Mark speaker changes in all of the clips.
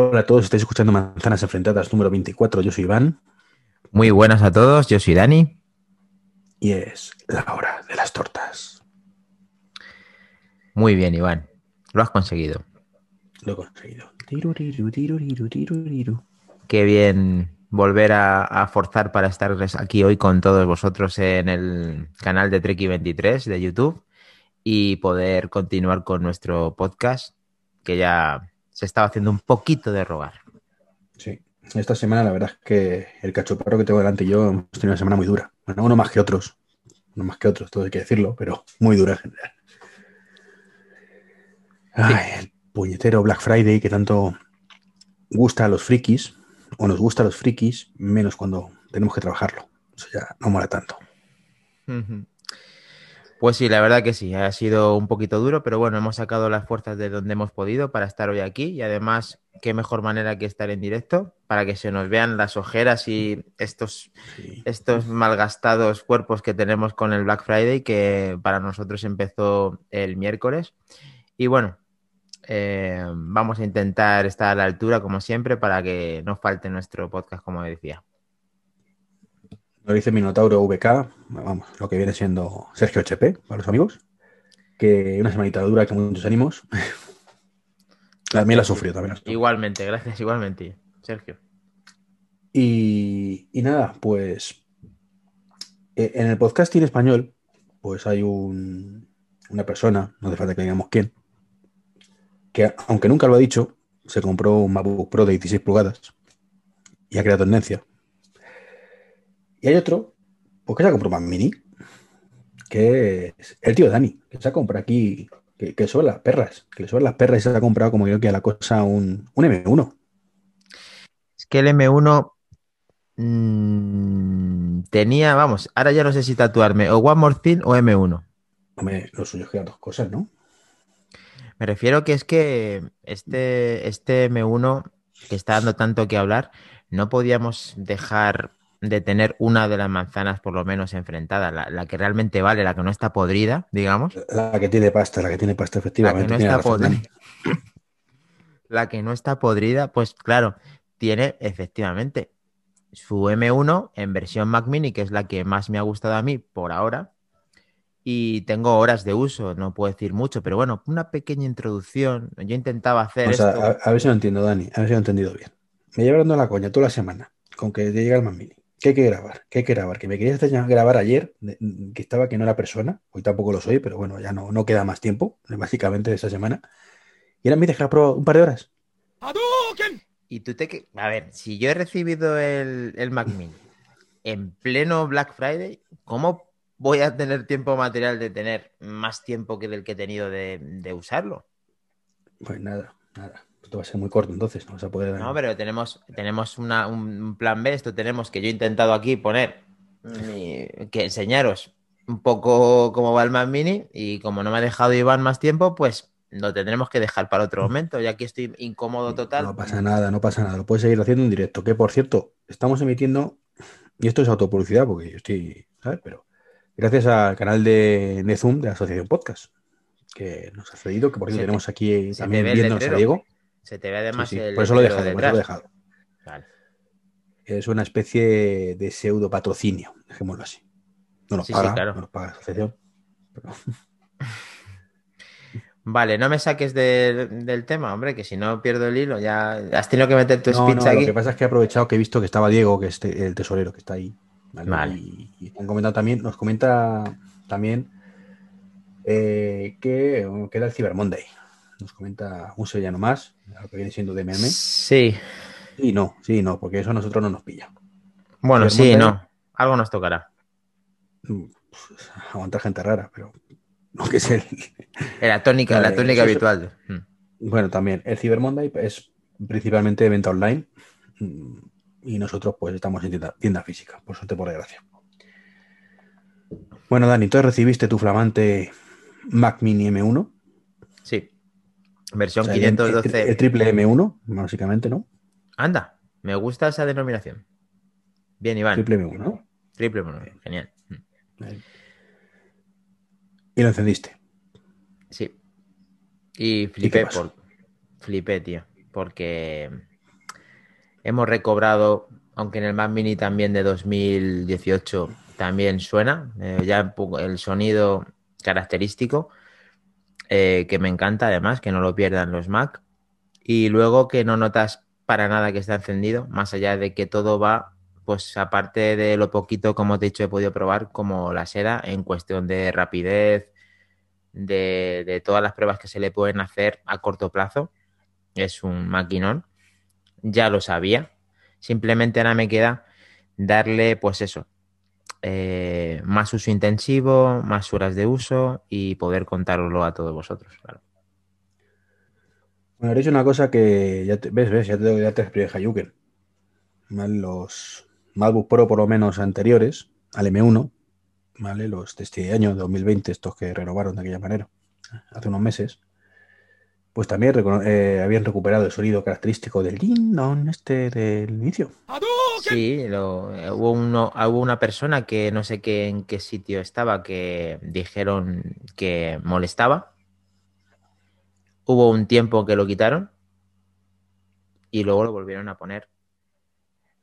Speaker 1: Hola a todos, estáis escuchando Manzanas Enfrentadas número 24. Yo soy Iván.
Speaker 2: Muy buenas a todos, yo soy Dani.
Speaker 1: Y es la hora de las tortas.
Speaker 2: Muy bien, Iván. Lo has conseguido.
Speaker 1: Lo he conseguido. Tiruriru, tiruriru, tiruriru.
Speaker 2: Qué bien volver a, a forzar para estar aquí hoy con todos vosotros en el canal de Treki23 de YouTube y poder continuar con nuestro podcast que ya se estaba haciendo un poquito de rogar.
Speaker 1: Sí. Esta semana la verdad es que el cachoparro que tengo delante y yo hemos tenido una semana muy dura. Bueno, uno más que otros. Uno más que otros, todo hay que decirlo, pero muy dura en general. Ay, el puñetero Black Friday que tanto gusta a los frikis, o nos gusta a los frikis, menos cuando tenemos que trabajarlo. Eso ya no mola tanto.
Speaker 2: Pues sí, la verdad que sí, ha sido un poquito duro, pero bueno, hemos sacado las fuerzas de donde hemos podido para estar hoy aquí y además, qué mejor manera que estar en directo para que se nos vean las ojeras y estos,
Speaker 1: Sí.
Speaker 2: estos malgastados cuerpos que tenemos con el Black Friday, que para nosotros empezó el miércoles. Y bueno, eh, vamos a intentar estar a la altura, como siempre, para que no falte nuestro podcast, como decía.
Speaker 1: Lo dice Minotauro VK, vamos, lo que viene siendo Sergio HP, para los amigos. Que una semanita dura, que muchos ánimos. También la sufrió, también la sufrió.
Speaker 2: Igualmente, gracias, igualmente, Sergio.
Speaker 1: Y, y nada, pues eh, en el podcasting español, pues hay un- una persona, no hace falta que digamos quién, que aunque nunca lo ha dicho, se compró un MacBook Pro de 16 pulgadas y ha creado tendencia. Y hay otro, pues que se ha comprado un Mac Mini, que es el tío Dani, que se ha comprado aquí, que, que son las perras, que le sobran las perras y se ha comprado como creo que a la cosa un, un M1.
Speaker 2: Es que el M1 mm, tenía, vamos, ahora ya no sé si tatuarme o One More Thing o M1.
Speaker 1: Hombre, lo suyo es que eran dos cosas, ¿no?
Speaker 2: Me refiero que es que este, este M1 que está dando tanto que hablar, no podíamos dejar de tener una de las manzanas por lo menos enfrentada, la, la que realmente vale, la que no está podrida, digamos.
Speaker 1: La que tiene pasta, la que tiene pasta,
Speaker 2: La que
Speaker 1: efectivamente.
Speaker 2: no está podrida. La que no está podrida, pues claro, tiene efectivamente su M1 en versión Mac Mini, que es la que más me ha gustado a mí por ahora. Y tengo horas de uso, no puedo decir mucho, pero bueno, una pequeña introducción. Yo intentaba hacer
Speaker 1: O sea,
Speaker 2: esto.
Speaker 1: a, a ver si lo entiendo, Dani, a ver si lo he entendido bien. Me lleva dando la coña toda la semana con que te llega el Mac Mini. ¿Qué hay que grabar? ¿Qué hay que grabar? Que me querías hacer grabar ayer, de- que estaba que no era persona, hoy tampoco lo soy, pero bueno, ya no, no queda más tiempo, básicamente, de esa semana. Y ahora me dejas probar un par de horas.
Speaker 2: Y tú te... que- A ver, si yo he recibido el, el Mac Mini en pleno Black Friday, ¿cómo voy a tener tiempo material de tener más tiempo que del que he tenido de, de usarlo?
Speaker 1: Pues nada, nada. Esto va a ser muy corto, entonces no vas a poder.
Speaker 2: No, pero tenemos, tenemos una- un plan B. Esto tenemos que yo he intentado aquí poner mi- que enseñaros un poco cómo va el Mac Mini y como no me ha dejado Iván más tiempo, pues lo tendremos que dejar para otro momento. Ya que estoy incómodo total.
Speaker 1: No pasa nada, no pasa nada. Lo puedes seguir haciendo en directo. Que por cierto, estamos emitiendo, y esto es autopublicidad porque yo estoy, ¿sabes? Pero gracias al canal de Nezum de la Asociación Podcast, que nos ha cedido, que por cierto
Speaker 2: te-
Speaker 1: tenemos aquí también viéndonos a. Diego.
Speaker 2: Se te ve además
Speaker 1: Sí, sí,
Speaker 2: el
Speaker 1: Por eso lo he dejado, por eso lo he dejado.
Speaker 2: Vale.
Speaker 1: Es una especie de pseudo patrocinio, dejémoslo así. No nos
Speaker 2: Sí,
Speaker 1: paga,
Speaker 2: claro.
Speaker 1: no nos paga la asociación. pero-
Speaker 2: Vale, no me saques del- del tema, hombre, que si no pierdo el hilo, ya has tenido que meter tu
Speaker 1: No,
Speaker 2: speech
Speaker 1: no, lo
Speaker 2: aquí.
Speaker 1: que pasa es que he aprovechado que he visto que estaba Diego, que es te- el tesorero que está ahí. ¿vale?
Speaker 2: Vale.
Speaker 1: Y, y han comentado también, nos comenta también eh, que, que era el Cyber Monday. Nos comenta un sevillano más, lo que viene siendo DMM.
Speaker 2: Sí,
Speaker 1: Y no, sí, no, porque eso a nosotros no nos pilla.
Speaker 2: bueno, sí, no. Algo nos tocará.
Speaker 1: Pues, aguantar gente rara, pero no que es el.
Speaker 2: La tónica, la tónica
Speaker 1: eso
Speaker 2: habitual. Mm.
Speaker 1: Bueno, también el Cyber Monday es principalmente de venta online mm, y nosotros pues estamos en tienda, tienda física, por suerte, por desgracia. Bueno, Dani, entonces recibiste tu flamante Mac Mini M1,
Speaker 2: Sí. Versión
Speaker 1: o sea, el-
Speaker 2: 512.
Speaker 1: el, el triple M1, básicamente, ¿no?
Speaker 2: Anda, me gusta esa denominación. Bien, Iván.
Speaker 1: Triple M1, ¿no?
Speaker 2: Triple, bueno, genial.
Speaker 1: Y lo encendiste.
Speaker 2: Sí. Y flipé por. Flipé, tío. porque hemos recobrado, aunque en el Mac Mini también de 2018 también suena, eh, ya el sonido característico, eh, que me encanta además, que no lo pierdan los Mac. Y luego que no notas para nada que está encendido, más allá de que todo va, pues aparte de lo poquito, como te he dicho, he podido probar como la seda en cuestión de rapidez, de, de todas las pruebas que se le pueden hacer a corto plazo. Es un maquinón. Ya lo sabía. Simplemente ahora me queda darle, pues eso, eh, más uso intensivo, más horas de uso y poder contarlo a todos vosotros. Claro.
Speaker 1: Bueno, hecho una cosa que ya te, ves, ves, ya te, ya te expliqué Hayuken. Los MacBook Pro, por lo menos anteriores, al M1, ¿vale? Los de este año, 2020, estos que renovaron de aquella manera, hace unos meses, pues también eh, habían recuperado el sonido característico del ding este del inicio.
Speaker 2: Sí, lo, hubo, uno, hubo una persona que no sé qué, en qué sitio estaba que dijeron que molestaba. Hubo un tiempo que lo quitaron y luego lo volvieron a poner.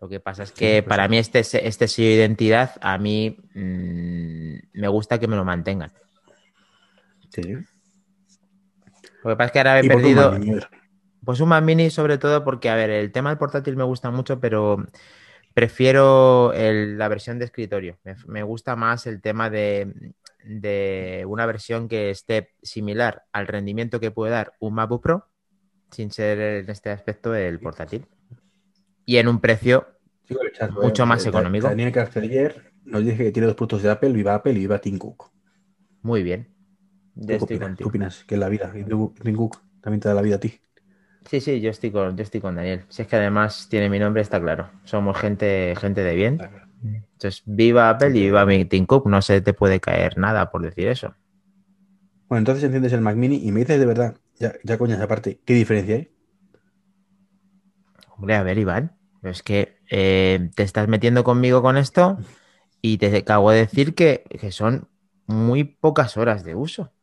Speaker 2: Lo que pasa es que
Speaker 1: pues
Speaker 2: para mí este, este sello de identidad, a mí mmm, me gusta que me lo mantengan.
Speaker 1: Sí.
Speaker 2: Lo que pasa es que ahora he
Speaker 1: ¿Y por qué un
Speaker 2: perdido...
Speaker 1: Mini?
Speaker 2: Pues un Mac Mini sobre todo porque, a ver, el tema del portátil me gusta mucho, pero prefiero el- la versión de escritorio. Me, me gusta más el tema de, de una versión que esté similar al rendimiento que puede dar un MacBook Pro, sin ser en este aspecto el portátil. Y en un precio
Speaker 1: chat,
Speaker 2: Mucho más económico.
Speaker 1: Daniel Casteller nos dice que tiene dos productos de Apple, viva Apple y viva Tim Cook.
Speaker 2: muy bien.
Speaker 1: ¿Tú
Speaker 2: Yo
Speaker 1: qué
Speaker 2: estoy
Speaker 1: opinas? ¿Tú
Speaker 2: contigo.
Speaker 1: opinas que es la vida? ¿Y tú, Tim Cook también te da la vida a ti?
Speaker 2: Sí, sí, yo estoy con, yo estoy con Daniel. Si es que además tiene mi nombre, está claro. Somos gente, gente de bien. Entonces, viva Apple y viva mi Tim Cook. No se te puede caer nada por decir eso.
Speaker 1: Bueno, entonces enciendes el Mac Mini y me dices de verdad, ya, ya coñas aparte, ¿qué diferencia hay?
Speaker 2: Hombre, a ver, Iván, pero es que eh, te estás metiendo conmigo con esto y te acabo de decir que, que son muy pocas horas de uso.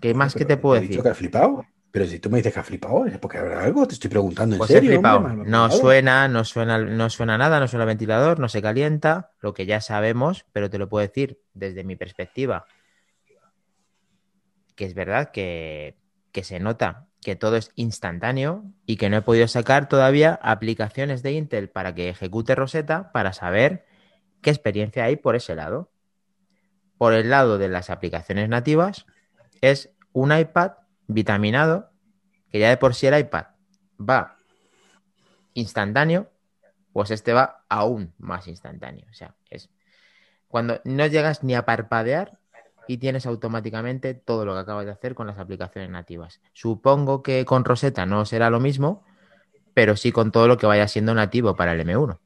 Speaker 2: ¿Qué más que te puedo
Speaker 1: he dicho
Speaker 2: decir?
Speaker 1: que has flipado. Pero si tú me dices que has flipado, es porque habrá algo, te estoy preguntando en
Speaker 2: Pues he
Speaker 1: serio.
Speaker 2: flipado.
Speaker 1: hombre,
Speaker 2: No
Speaker 1: flipado.
Speaker 2: suena, no suena, no suena nada, no suena el ventilador, no se calienta, lo que ya sabemos, pero te lo puedo decir desde mi perspectiva, que es verdad que, que se nota que todo es instantáneo y que no he podido sacar todavía aplicaciones de Intel para que ejecute Rosetta para saber qué experiencia hay por ese lado. Por el lado de las aplicaciones nativas, es un iPad vitaminado, que ya de por sí el iPad va instantáneo, pues este va aún más instantáneo. O sea, es cuando no llegas ni a parpadear y tienes automáticamente todo lo que acabas de hacer con las aplicaciones nativas. Supongo que con Rosetta no será lo mismo, pero sí con todo lo que vaya siendo nativo para el M1.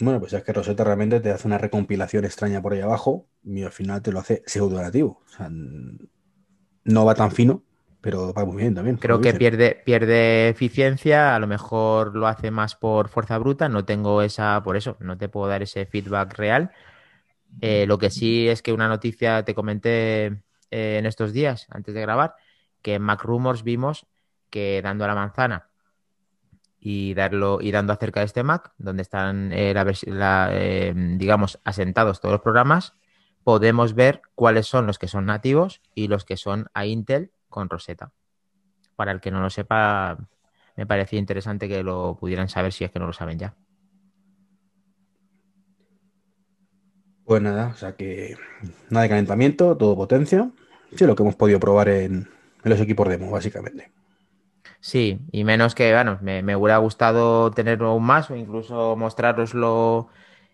Speaker 1: Bueno, pues es que Rosetta realmente te hace una recompilación extraña por ahí abajo y al final te lo hace pseudo. O sea, no va tan fino, pero va muy bien también.
Speaker 2: Creo que pierde, pierde eficiencia, a lo mejor lo hace más por fuerza bruta, no tengo esa, por eso, no te puedo dar ese feedback real. Eh, lo que sí es que una noticia te comenté eh, en estos días, antes de grabar, que en Mac Rumors vimos que dando a la manzana y dando acerca de este Mac, donde están, eh, eh, digamos, asentados todos los programas, podemos ver cuáles son los que son nativos y los que son a Intel con Rosetta. Para el que no lo sepa, me parecía interesante que lo pudieran saber si es que no lo saben ya.
Speaker 1: Pues nada, o sea que nada de calentamiento, todo potencia. Sí, lo que hemos podido probar en los equipos demo, básicamente.
Speaker 2: Sí, y menos que, bueno, me, me hubiera gustado tenerlo aún más o incluso mostraroslo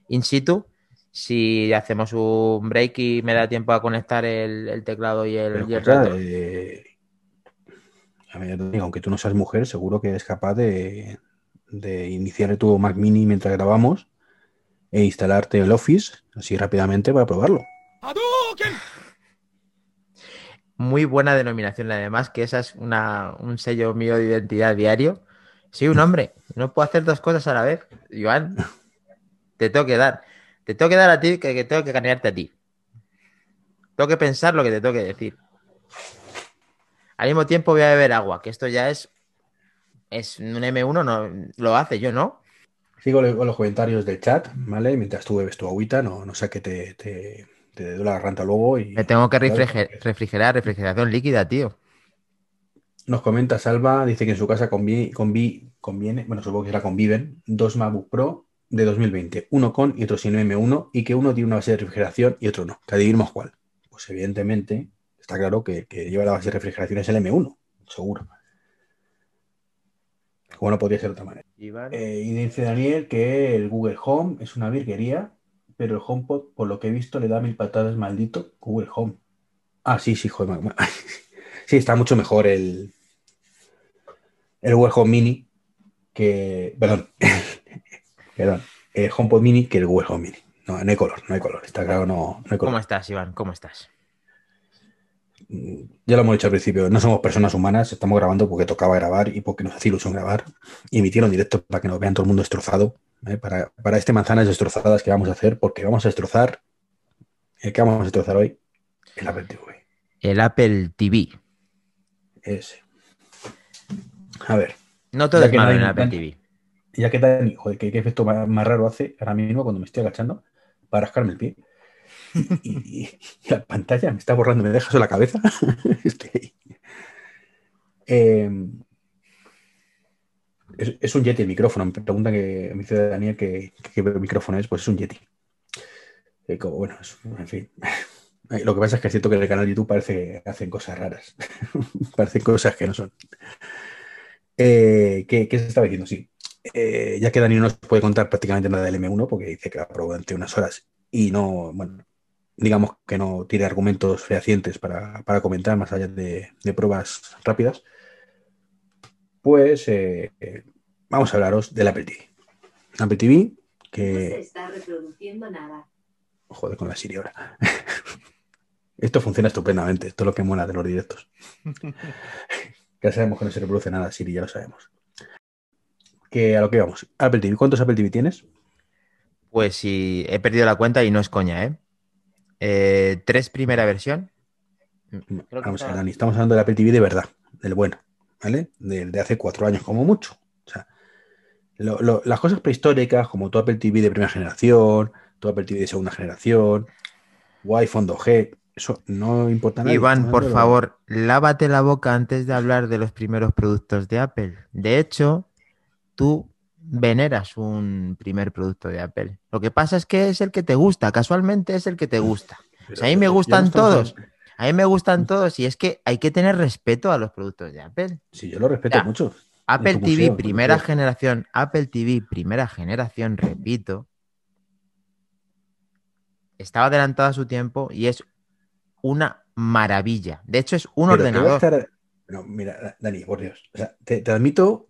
Speaker 2: in situ. Si hacemos un break y me da tiempo a conectar el, el teclado y el,
Speaker 1: Pero
Speaker 2: y el
Speaker 1: eh, a ver, aunque tú no seas mujer, seguro que eres capaz de, de iniciar tu Mac Mini mientras grabamos e instalarte el Office así rápidamente para probarlo.
Speaker 2: Muy buena denominación, además, que esa es una, un sello mío de identidad diario. Soy un hombre, no puedo hacer dos cosas a la vez. Iván, te tengo que dar. Te tengo que dar a ti que, que tengo que canearte a ti. Tengo que pensar lo que te tengo que decir. Al mismo tiempo voy a beber agua, que esto ya es es un M1, no lo hace yo, ¿no?
Speaker 1: Sigo con los comentarios del chat, ¿vale? Mientras tú bebes tu agüita, no, no sé te, te, te duele la garganta luego. Y,
Speaker 2: Me tengo que refrigerar, refrigerar, refrigeración líquida, tío.
Speaker 1: Nos comenta Salva, dice que en su casa convi, convi, conviene, bueno, supongo que la conviven, dos MacBook Pro de 2020, uno con y otro sin M1, y que uno tiene una base de refrigeración y otro no. Que adivinamos cuál. Pues evidentemente está claro que, que lleva la base de refrigeración es el M1, seguro. Como no podría ser de otra manera. Eh, y dice Daniel que el Google Home es una virguería, pero el HomePod, por lo que he visto, le da mil patadas maldito Google Home. Ah, sí, sí, joder. Sí, está mucho mejor el, el Google Home Mini que. Perdón. perdón. El HomePod Mini que el Google Home Mini. No, no hay color, no hay color. Está claro, no, no hay color.
Speaker 2: ¿Cómo estás, Iván? ¿Cómo estás?
Speaker 1: Ya lo hemos dicho al principio, no somos personas humanas, estamos grabando porque tocaba grabar y porque nos hace ilusión grabar. Y emitieron directo para que nos vean todo el mundo destrozado. ¿eh? Para, para este manzanas destrozadas que vamos a hacer, porque vamos a destrozar. ¿El que vamos a destrozar hoy? El Apple TV.
Speaker 2: El Apple TV.
Speaker 1: Ese. A ver.
Speaker 2: No todo es malo en Apple TV.
Speaker 1: Ya que ¿qué, qué efecto más, más, raro hace ahora mismo cuando me estoy agachando para rascarme el pie. Y, la pantalla me está borrando, me deja eso la cabeza. eh, es, un Yeti el micrófono. Me preguntan que dice Daniel qué micrófono es, pues es un Yeti. Eh, bueno, en fin. Lo que pasa es que es cierto que en el canal de YouTube parece hacen cosas raras. Parecen cosas que no son. Eh, ¿qué, ¿qué, se estaba diciendo? Sí. Eh, ya que Dani no nos puede contar prácticamente nada del M1 porque dice que la probó durante unas horas y no, bueno, digamos que no tiene argumentos fehacientes para, para comentar más allá de, de, pruebas rápidas, pues eh, vamos a hablaros del Apple TV. Apple TV que...
Speaker 3: No se está reproduciendo nada.
Speaker 1: Joder, con la Siri ahora. Esto funciona estupendamente, esto es lo que mola de los directos. ya sabemos que no se reproduce nada, Siri, ya lo sabemos. Que a lo que vamos. Apple TV, ¿cuántos Apple TV tienes?
Speaker 2: Pues sí, he perdido la cuenta y no es coña, ¿eh? Eh tres primera versión.
Speaker 1: Vamos a ver, Dani, estamos hablando del Apple TV de verdad, del bueno, ¿vale? De, de hace cuatro años como mucho. O sea, lo, lo, las cosas prehistóricas, como tu Apple TV de primera generación, tu Apple TV de segunda generación, iPhone 2G, eso no importa nada.
Speaker 2: Iván, por favor, lávate la boca antes de hablar de los primeros productos de Apple. De hecho, tú veneras un primer producto de Apple. Lo que pasa es que es el que te gusta, casualmente es el que te gusta. O sea, a mí me gustan todos. A mí me gustan todos y es que hay que tener respeto a los productos de Apple.
Speaker 1: Sí, yo lo respeto mucho.
Speaker 2: Apple TV, museo, primera generación, Apple TV, primera generación, repito, estaba adelantado a su tiempo y es una maravilla. De hecho, es un
Speaker 1: Pero
Speaker 2: ordenador.
Speaker 1: Estar... No, mira, Dani, por Dios. Te, admito,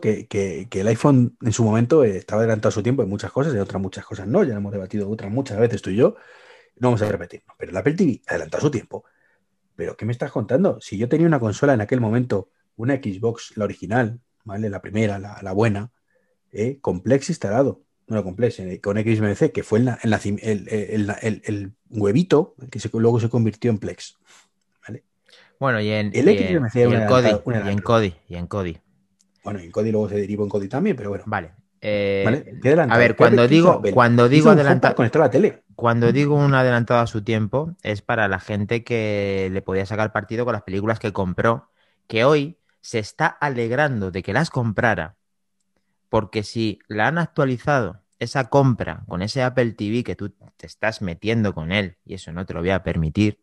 Speaker 1: que, que, el iPhone en su momento estaba adelantado a su tiempo en muchas cosas, y otras muchas cosas no. Ya hemos debatido otras muchas veces tú y yo. No vamos a repetir. Pero el Apple TV adelantado a su tiempo. Pero ¿qué me estás contando? Si yo tenía una consola en aquel momento, una Xbox, la original, ¿vale? La primera, la, buena, ¿eh? con Plex instalado. No, con Plex, eh, con XMC, que fue el, el, huevito que luego se convirtió en Plex.
Speaker 2: Bueno, y en,
Speaker 1: el
Speaker 2: y en, y en
Speaker 1: una,
Speaker 2: Kodi,
Speaker 1: una,
Speaker 2: y en Kodi, y en Kodi.
Speaker 1: Bueno, en Kodi luego se derivó en Kodi también, pero bueno.
Speaker 2: Vale. Eh,
Speaker 1: ¿Vale?
Speaker 2: A ver, cuando digo, cuando digo adelantado,
Speaker 1: conectar la tele.
Speaker 2: Cuando digo un adelantado a su tiempo, es para la gente que le podía sacar partido con las películas que compró, que hoy se está alegrando de que las comprara, porque si la han actualizado esa compra con ese Apple TV que tú te estás metiendo con él, y eso no te lo voy a permitir,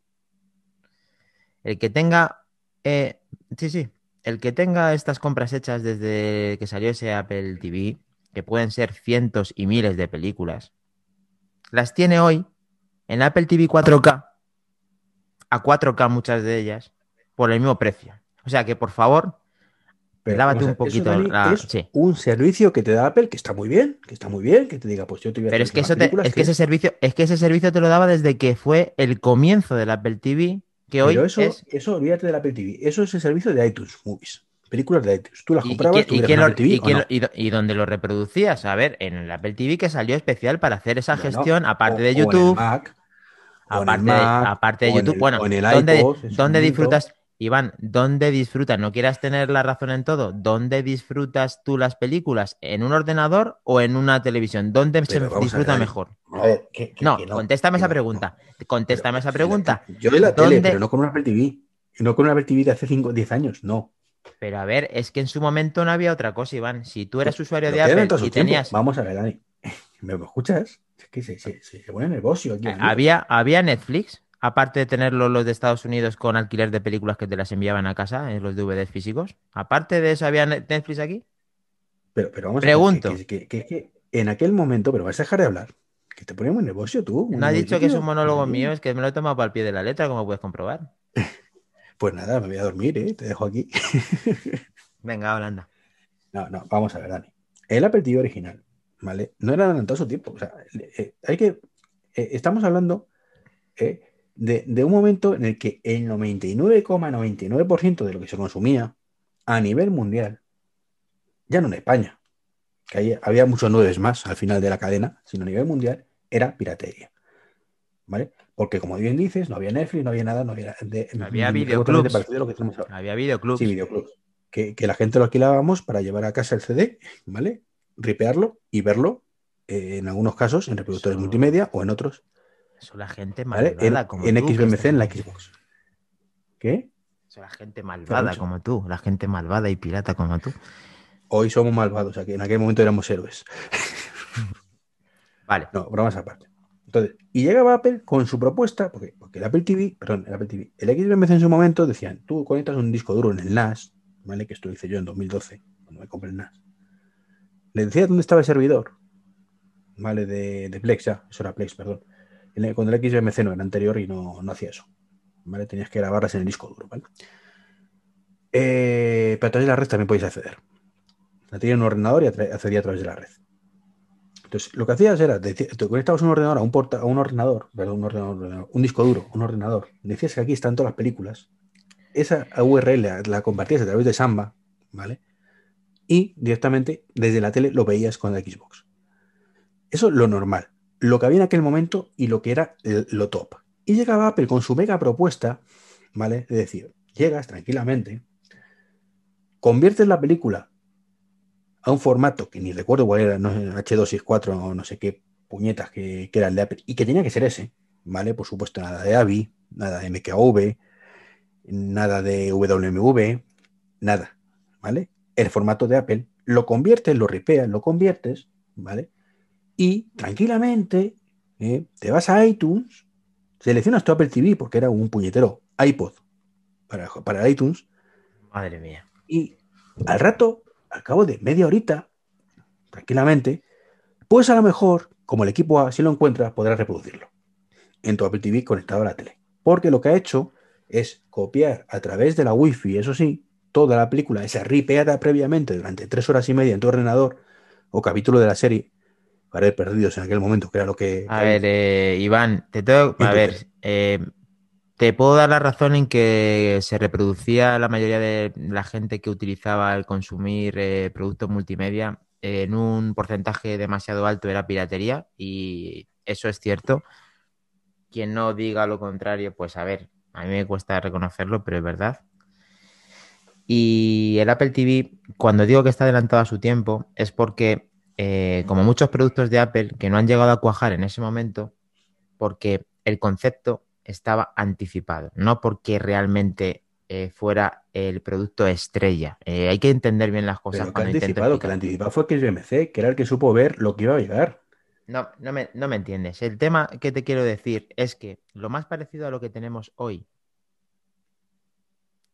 Speaker 2: el que tenga, eh, sí, sí, el que tenga estas compras hechas desde que salió ese Apple TV, que pueden ser cientos y miles de películas, las tiene hoy en Apple TV 4K, a 4K muchas de ellas, por el mismo precio. O sea que, por favor,
Speaker 1: Pero,
Speaker 2: lávate un poquito.
Speaker 1: Eso, Dani,
Speaker 2: la...
Speaker 1: es
Speaker 2: sí.
Speaker 1: un servicio que te da Apple que está muy bien, que está muy bien, que te diga, pues yo te voy a
Speaker 2: Pero es que, eso te, es que ese servicio, es que ese servicio te lo daba desde que fue el comienzo del Apple TV, que hoy
Speaker 1: Pero eso,
Speaker 2: es...
Speaker 1: eso olvídate del Apple TV. Eso es el servicio de iTunes Movies. Películas de iTunes. Tú las
Speaker 2: ¿Y,
Speaker 1: comprabas,
Speaker 2: y, y,
Speaker 1: no?
Speaker 2: lo, y, dónde lo reproducías? A ver, en el Apple TV que salió especial para hacer esa gestión, aparte
Speaker 1: o-
Speaker 2: de
Speaker 1: o en el
Speaker 2: YouTube,
Speaker 1: Mac, o en el
Speaker 2: aparte,
Speaker 1: Mac,
Speaker 2: aparte de YouTube.
Speaker 1: el-
Speaker 2: bueno,
Speaker 1: o en el
Speaker 2: ¿dónde,
Speaker 1: iPod, en su
Speaker 2: dónde
Speaker 1: momento.
Speaker 2: disfrutas? Iván, ¿dónde disfrutas? No quieras tener la razón en todo. ¿Dónde disfrutas tú las películas? ¿En un ordenador o en una televisión? ¿Dónde se
Speaker 1: Pero a
Speaker 2: disfruta
Speaker 1: ver,
Speaker 2: mejor?
Speaker 1: A ver, que- que-
Speaker 2: No,
Speaker 1: que
Speaker 2: contéstame esa
Speaker 1: no,
Speaker 2: pregunta.
Speaker 1: no.
Speaker 2: Contéstame esa pregunta.
Speaker 1: Yo en la tele,
Speaker 2: ¿Dónde-
Speaker 1: pero no con un Apple TV. No con un Apple TV de hace 5 10 años, no.
Speaker 2: Pero a ver, es que en su momento no había otra cosa, Iván. Si tú eras usuario de Apple y
Speaker 1: tiempo.
Speaker 2: tenías.
Speaker 1: Vamos a ver, Dani. ¿Me, escuchas? Es que se, se, se pone nervioso aquí.
Speaker 2: ¿Había, ¿Había Netflix? Aparte de tenerlo los de Estados Unidos con alquiler de películas que te las enviaban a casa, en los DVDs físicos. Aparte de eso, ¿había Net- Netflix aquí?
Speaker 1: Pero, pero vamos
Speaker 2: Pregunto.
Speaker 1: a ver. Que, que- que- que en aquel momento, pero vas a dejar de hablar. Que te pone muy nervioso tú.
Speaker 2: No ha
Speaker 1: muy
Speaker 2: dicho que es un monólogo mío, es que me lo he tomado para el pie de la letra, como puedes comprobar.
Speaker 1: Pues nada, me voy a dormir, ¿eh? Te dejo aquí.
Speaker 2: Venga, Holanda.
Speaker 1: No, no, vamos a ver, Dani. El TV original, ¿vale? No era adelantado su tiempo. O sea, eh, hay que. eh, estamos hablando eh, de, de un momento en el que el 99,99% de lo que se consumía a nivel mundial, ya no en España, que ahí había muchos nueves más al final de la cadena, sino a nivel mundial, era piratería. ¿Vale? Porque como bien dices, no había Netflix, no había nada, no había. De,
Speaker 2: Había
Speaker 1: remotamente
Speaker 2: videoclubs. Había videoclubs.
Speaker 1: Sí, videoclubs. Que, que la gente lo alquilábamos para llevar a casa el CD, ¿vale? Ripearlo y verlo, eh, en algunos casos, en reproductores
Speaker 2: Eso-
Speaker 1: multimedia o en otros,
Speaker 2: Eso la gente malvada
Speaker 1: En,
Speaker 2: como
Speaker 1: en
Speaker 2: tú. que
Speaker 1: XBMC, en la. Xbox. ¿Qué?
Speaker 2: Eso la gente malvada como tú. La gente malvada y pirata como tú.
Speaker 1: Hoy somos malvados, aquí en aquel momento éramos héroes.
Speaker 2: Vale.
Speaker 1: No, bromas aparte. Entonces, y llegaba Apple con su propuesta, porque, porque el Apple TV, perdón, el Apple TV, el XBMC en su momento decían, tú conectas un disco duro en el NAS, ¿vale? Que esto hice yo en 2012, cuando me compré el NAS. Le decía dónde estaba el servidor, ¿vale? De, de Plex ya, eso era Plex, perdón. El- Cuando el XBMC no era anterior y no, no hacía eso, ¿vale? Tenías que grabarlas en el disco duro, ¿vale? Eh, pero a través de la red también podéis acceder. La tenía en un ordenador y accedía a través de la red. Entonces, lo que hacías era, te conectabas un ordenador a un, porta, a un ordenador, perdón, un ordenador, ordenador, un disco duro, un ordenador. Decías que aquí están todas las películas. Esa URL la, la compartías a través de Samba, ¿vale? Y directamente desde la tele lo veías con la Xbox. Eso es lo normal. Lo que había en aquel momento y lo que era lo top. Y llegaba Apple con su mega propuesta, ¿vale? Es decir, llegas tranquilamente, conviertes la película a un formato que ni recuerdo cuál era, no sé, H264 o no sé qué puñetas que, que era el de Apple, y que tenía que ser ese, ¿vale? Por supuesto, nada de AVI, nada de MKV, nada de WMV, nada, ¿vale? El formato de Apple, lo conviertes, lo ripeas, lo conviertes, ¿vale? Y tranquilamente ¿eh? te vas a iTunes, seleccionas tu Apple TV porque era un puñetero iPod para, para iTunes,
Speaker 2: Madre mía.
Speaker 1: y al rato, al cabo de media horita, tranquilamente, pues a lo mejor, como el equipo A, si lo encuentra, podrás reproducirlo en tu Apple TV conectado a la tele. Porque lo que ha hecho es copiar a través de la Wi-Fi, eso sí, toda la película, esa ripeada previamente durante tres horas y media en tu ordenador o capítulo de la serie, para ver perdidos en aquel momento, que era lo que.
Speaker 2: A ver, eh, Iván, te tengo. A ver, eh, te puedo dar la razón en que se reproducía la mayoría de la gente que utilizaba el consumir eh, productos multimedia en un porcentaje demasiado alto era piratería y eso es cierto. Quien no diga lo contrario, pues a ver, a mí me cuesta reconocerlo, pero es verdad. Y el Apple TV, cuando digo que está adelantado a su tiempo, es porque, eh, como muchos productos de Apple que no han llegado a cuajar en ese momento, porque el concepto estaba anticipado, no porque realmente eh, fuera el producto estrella. Eh, hay que entender bien las cosas
Speaker 1: Pero
Speaker 2: cuando
Speaker 1: anticipado, que el anticipado fue que BMC, que era el que supo ver lo que iba a llegar.
Speaker 2: No, no me, no me entiendes. El tema que te quiero decir es que lo más parecido a lo que tenemos hoy,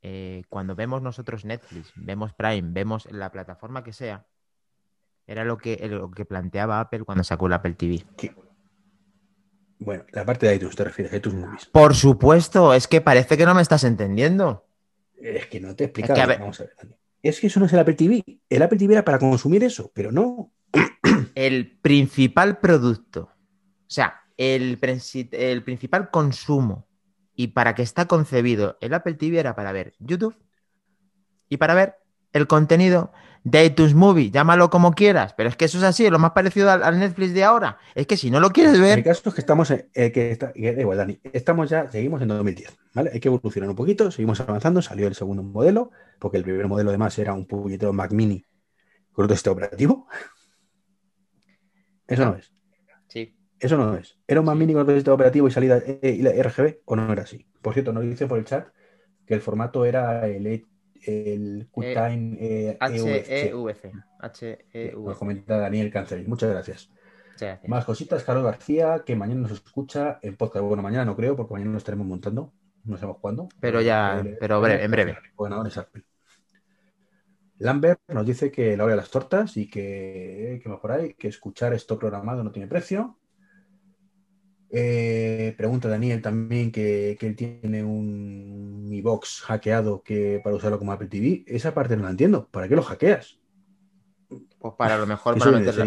Speaker 2: eh, cuando vemos nosotros Netflix, vemos Prime, vemos la plataforma que sea, era lo que, lo que planteaba Apple cuando sacó el Apple TV.
Speaker 1: Bueno, la parte de iTunes te refieres, iTunes Movies.
Speaker 2: Por supuesto, es que parece que no me estás entendiendo.
Speaker 1: Es que no te he explicado.
Speaker 2: Es que, a ver-
Speaker 1: Vamos a ver. Es que eso no es el Apple TV. El Apple TV era para consumir eso, pero no.
Speaker 2: El principal producto, o sea, el, el principal consumo y para que está concebido el Apple TV era para ver YouTube y para ver el contenido iTunes Movie, llámalo como quieras, pero es que eso es así, es lo más parecido al, al Netflix de ahora. Es que si no lo quieres
Speaker 1: El
Speaker 2: ver,
Speaker 1: caso es que estamos, en- eh, que está, igual, Dani, estamos ya, seguimos en 2010, ¿vale? Hay que evolucionar un poquito, seguimos avanzando, salió el segundo modelo, porque el primer modelo además era un puñetero Mac Mini con otro sistema operativo. Eso no es,
Speaker 2: sí,
Speaker 1: eso no es. ¿Era un Mac Mini con otro sistema operativo y salida eh, y la RGB o no era así? Por cierto, nos dice por el chat que el formato era el, el QuickTime eh.
Speaker 2: HEVC.
Speaker 1: Nos
Speaker 2: HEVC.
Speaker 1: comenta Daniel Cancerín. Muchas gracias.
Speaker 2: Muchas gracias.
Speaker 1: Más cositas, Carlos García, que mañana nos escucha en podcast. Bueno, mañana no creo, porque mañana nos estaremos montando. No sabemos cuándo.
Speaker 2: Pero ya- pero breve- en breve.
Speaker 1: Bueno, ahora es Apple. Lambert nos dice que la hora de las tortas y que, que mejor hay, que escuchar esto programado no tiene precio. Eh, pregunta Daniel también que, que él tiene un Mi Box hackeado que para usarlo como Apple TV. Esa parte no la entiendo. ¿Para qué lo hackeas?
Speaker 2: Pues para lo mejor para meterlo.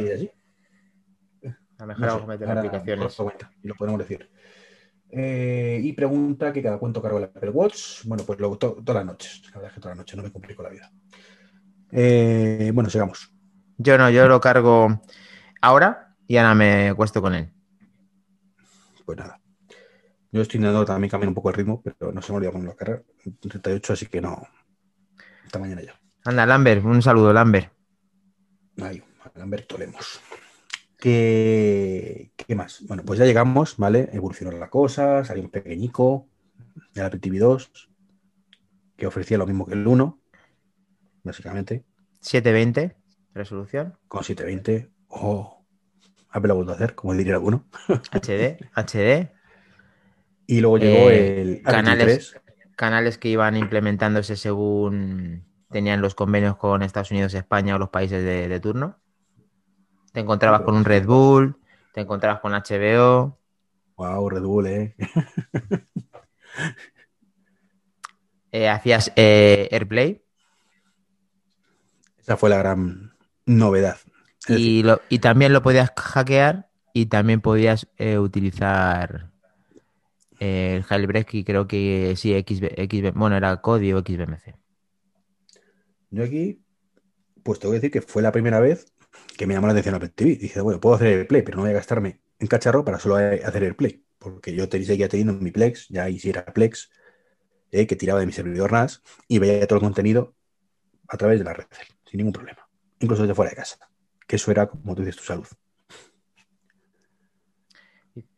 Speaker 2: A lo mejor
Speaker 1: No
Speaker 2: vamos
Speaker 1: sé,
Speaker 2: a meter
Speaker 1: ahora
Speaker 2: aplicaciones.
Speaker 1: lo cuenta, y lo podemos decir. Eh, y pregunta que cada cuánto cargo el Apple Watch. Bueno, pues luego to- todas las noches. La verdad es que todas las noches no me complico la vida. Eh, bueno, sigamos.
Speaker 2: Yo no, yo lo cargo ahora y ahora me acuesto con él.
Speaker 1: Pues nada. Yo estoy intentando también cambiar un poco el ritmo, pero no se me olvida ponerlo a cargar. 38, así que no. Esta mañana ya.
Speaker 2: Anda, Lambert, un saludo, Lambert.
Speaker 1: Ahí, Lamberto Lemos. ¿Qué, ¿Qué más? Bueno, pues ya llegamos, ¿vale? Evolucionó la cosa, salió un pequeñico, el Apple TV 2, que ofrecía lo mismo que el 1, básicamente,
Speaker 2: 720, resolución,
Speaker 1: con 720. Oh, Apple ha vuelto a hacer, como diría alguno.
Speaker 2: HD, HD,
Speaker 1: Y luego llegó
Speaker 2: Eh,
Speaker 1: el
Speaker 2: canales.
Speaker 1: 3.
Speaker 2: canales que iban implementándose según tenían los convenios con Estados Unidos, España o los países de, de turno. Te encontrabas con un Red Bull, te encontrabas con HBO,
Speaker 1: Wow, Red Bull, ¿eh?
Speaker 2: eh, hacías eh, AirPlay
Speaker 1: Esa fue la gran novedad.
Speaker 2: Y, lo- y también lo podías hackear y también podías eh, utilizar eh, el jailbreak y creo que sí, XB, XB bueno, era código XBMC.
Speaker 1: Yo aquí, pues tengo que decir que fue la primera vez que me llamó la atención Apple TV. Dije, bueno, puedo hacer el play, pero no voy a gastarme en cacharro para solo hacer el play. Porque yo te- seguía teniendo mi Plex, ya hiciera Plex, eh, que tiraba de mi servidor NAS y veía todo el contenido a través de la red, sin ningún problema. Incluso desde fuera de casa. Que eso era, como tú dices, tu salud.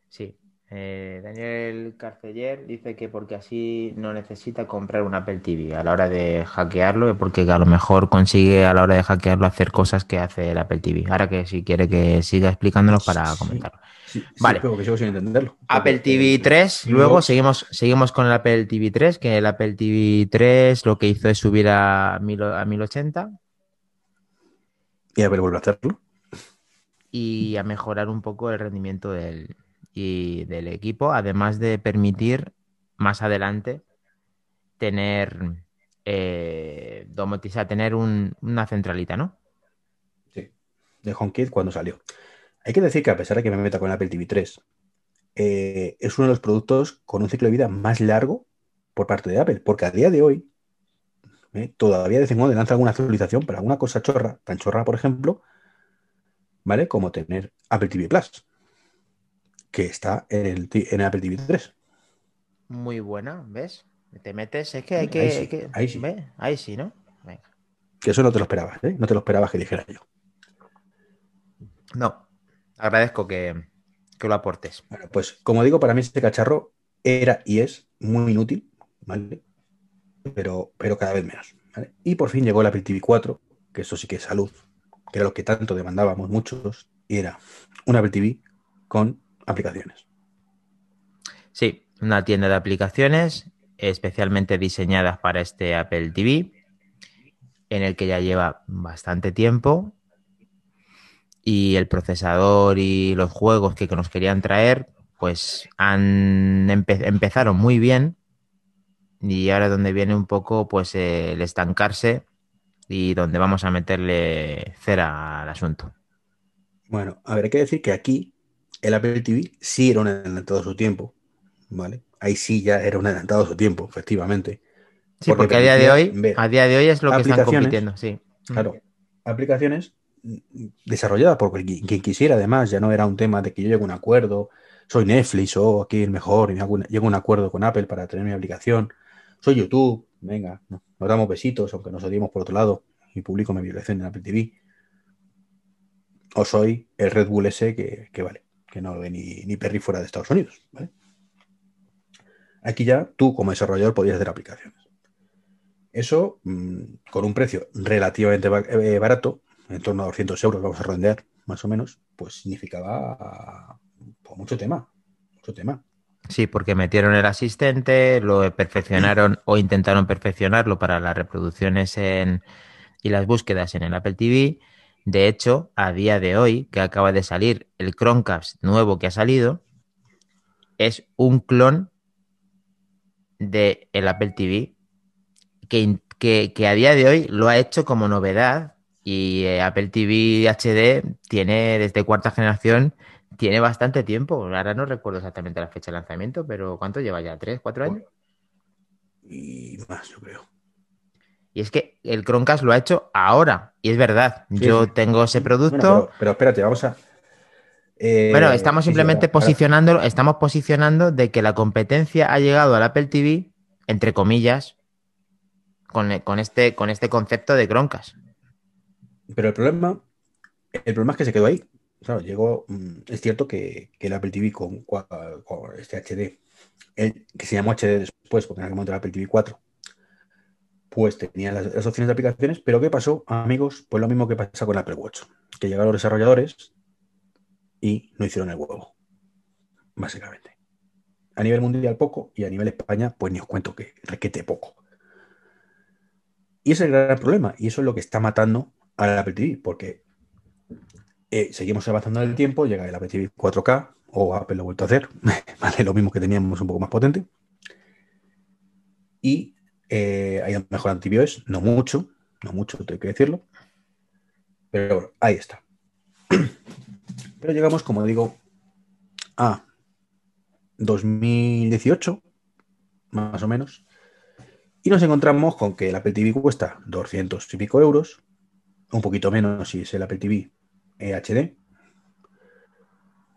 Speaker 2: Sí. Eh, Daniel Carceller dice que porque así no necesita comprar un Apple TV a la hora de hackearlo, porque a lo mejor consigue a la hora de hackearlo hacer cosas que hace el Apple TV. Ahora que si quiere que siga explicándonos para
Speaker 1: Sí.
Speaker 2: comentarlo.
Speaker 1: Sí, sí,
Speaker 2: Vale.
Speaker 1: pero que sigo sin entenderlo.
Speaker 2: Apple TV
Speaker 1: eh,
Speaker 2: 3,
Speaker 1: mi
Speaker 2: luego seguimos, seguimos con el Apple TV 3, que el Apple TV 3 lo que hizo es subir a, 1000 a 1080
Speaker 1: Y Apple vuelve a hacerlo.
Speaker 2: y a mejorar un poco el rendimiento del, y del equipo, además de permitir más adelante tener eh, domotizar, tener un- una centralita, ¿no?
Speaker 1: Sí, de HomeKit cuando salió. Hay que decir que a pesar de que me meta con Apple TV 3, eh, es uno de los productos con un ciclo de vida más largo por parte de Apple, porque a día de hoy eh, todavía de vez en cuando lanza alguna actualización para alguna cosa chorra, tan chorra, por ejemplo, ¿vale? Como tener Apple TV Plus, que está en el, en el Apple TV 3.
Speaker 2: Muy buena, ¿ves? Te metes, es que hay
Speaker 1: Ahí
Speaker 2: que...
Speaker 1: sí,
Speaker 2: hay que-
Speaker 1: ahí sí.
Speaker 2: ¿ves? Ahí sí, ¿no? Venga.
Speaker 1: Que eso no te lo esperabas, ¿eh? No te lo esperabas que dijera yo.
Speaker 2: No, agradezco que, que lo aportes.
Speaker 1: Bueno, pues como digo, para mí este cacharro era y es muy inútil, ¿vale? Pero, pero cada vez menos. Y por fin llegó el Apple TV 4, que eso sí que es salud, que era lo que tanto demandábamos muchos, y era un Apple TV con aplicaciones.
Speaker 2: Sí, una tienda de aplicaciones especialmente diseñadas para este Apple TV, en el que ya lleva bastante tiempo. Y el procesador y los juegos que, nos querían traer, pues han empe- empezaron muy bien. Y ahora es donde viene un poco pues el estancarse y donde vamos a meterle cera al asunto.
Speaker 1: Bueno, a ver, hay que decir que aquí el Apple TV sí era un adelantado a su tiempo, ¿vale? Ahí sí ya era un adelantado a su tiempo, efectivamente.
Speaker 2: Sí,
Speaker 1: Porque
Speaker 2: porque a día de hoy, a día de hoy es lo que están compitiendo, sí.
Speaker 1: Claro, aplicaciones desarrolladas por quien quien quisiera, además, ya no era un tema de que yo llegue a un acuerdo, soy Netflix o aquí el mejor y me hago un- llego a un acuerdo con Apple para tener mi aplicación, soy YouTube, venga, no- nos damos besitos, aunque nos odiemos por otro lado, y publico mi violación en Apple TV. O soy el Red Bull ese que, que vale, que no ve ni, ni Perry fuera de Estados Unidos, ¿vale? Aquí ya tú como desarrollador podías hacer aplicaciones. Eso mm, con un precio relativamente eh, barato, en torno a 200 euros, vamos a redondear más o menos, pues significaba pues, mucho tema, mucho tema.
Speaker 2: Sí, porque metieron el asistente, lo perfeccionaron o intentaron perfeccionarlo para las reproducciones en, y las búsquedas en el Apple TV. De hecho, a día de hoy, que acaba de salir el Chromecast nuevo que ha salido, es un clon de el Apple TV que- que a día de hoy lo ha hecho como novedad y eh, Apple TV HD tiene desde cuarta generación tiene bastante tiempo. Ahora no recuerdo exactamente la fecha de lanzamiento, pero ¿cuánto lleva ya? ¿Tres, cuatro años?
Speaker 1: Y más, yo creo.
Speaker 2: Y es que el Chromecast lo ha hecho ahora. Y es verdad,
Speaker 1: Sí,
Speaker 2: yo
Speaker 1: sí.
Speaker 2: tengo ese producto.
Speaker 1: Bueno, pero, pero espérate, vamos a. eh,
Speaker 2: Bueno, estamos
Speaker 1: sí, sí,
Speaker 2: simplemente
Speaker 1: ahora-
Speaker 2: posicionando, estamos posicionando de que la competencia ha llegado al Apple TV, entre comillas, con, con este, con este concepto de Chromecast.
Speaker 1: Pero el problema, el problema es que se quedó ahí. Claro, llegó. mm, Es cierto que, el Apple TV con, este HD, el, que se llamó HD después, porque en aquel momento era Apple TV 4, pues tenía las, opciones de aplicaciones. Pero ¿qué pasó, amigos? Pues lo mismo que pasa con Apple Watch, que llegaron los desarrolladores y no hicieron el huevo, básicamente. A nivel mundial poco y a nivel España, pues ni os cuento que requete poco. Y es el gran problema, y eso es lo que está matando al Apple TV, porque eh, seguimos avanzando en el tiempo, llega el Apple TV 4K, o Apple lo ha vuelto a hacer, ¿vale? Lo mismo que teníamos un poco más potente. Y eh, hay un mejor antivirus, no mucho, no mucho, tengo que decirlo. Pero bueno, ahí está. Pero llegamos, como digo, a 2018, más o menos, y nos encontramos con que el Apple TV cuesta 200 y pico euros, un poquito menos si es el Apple TV HD.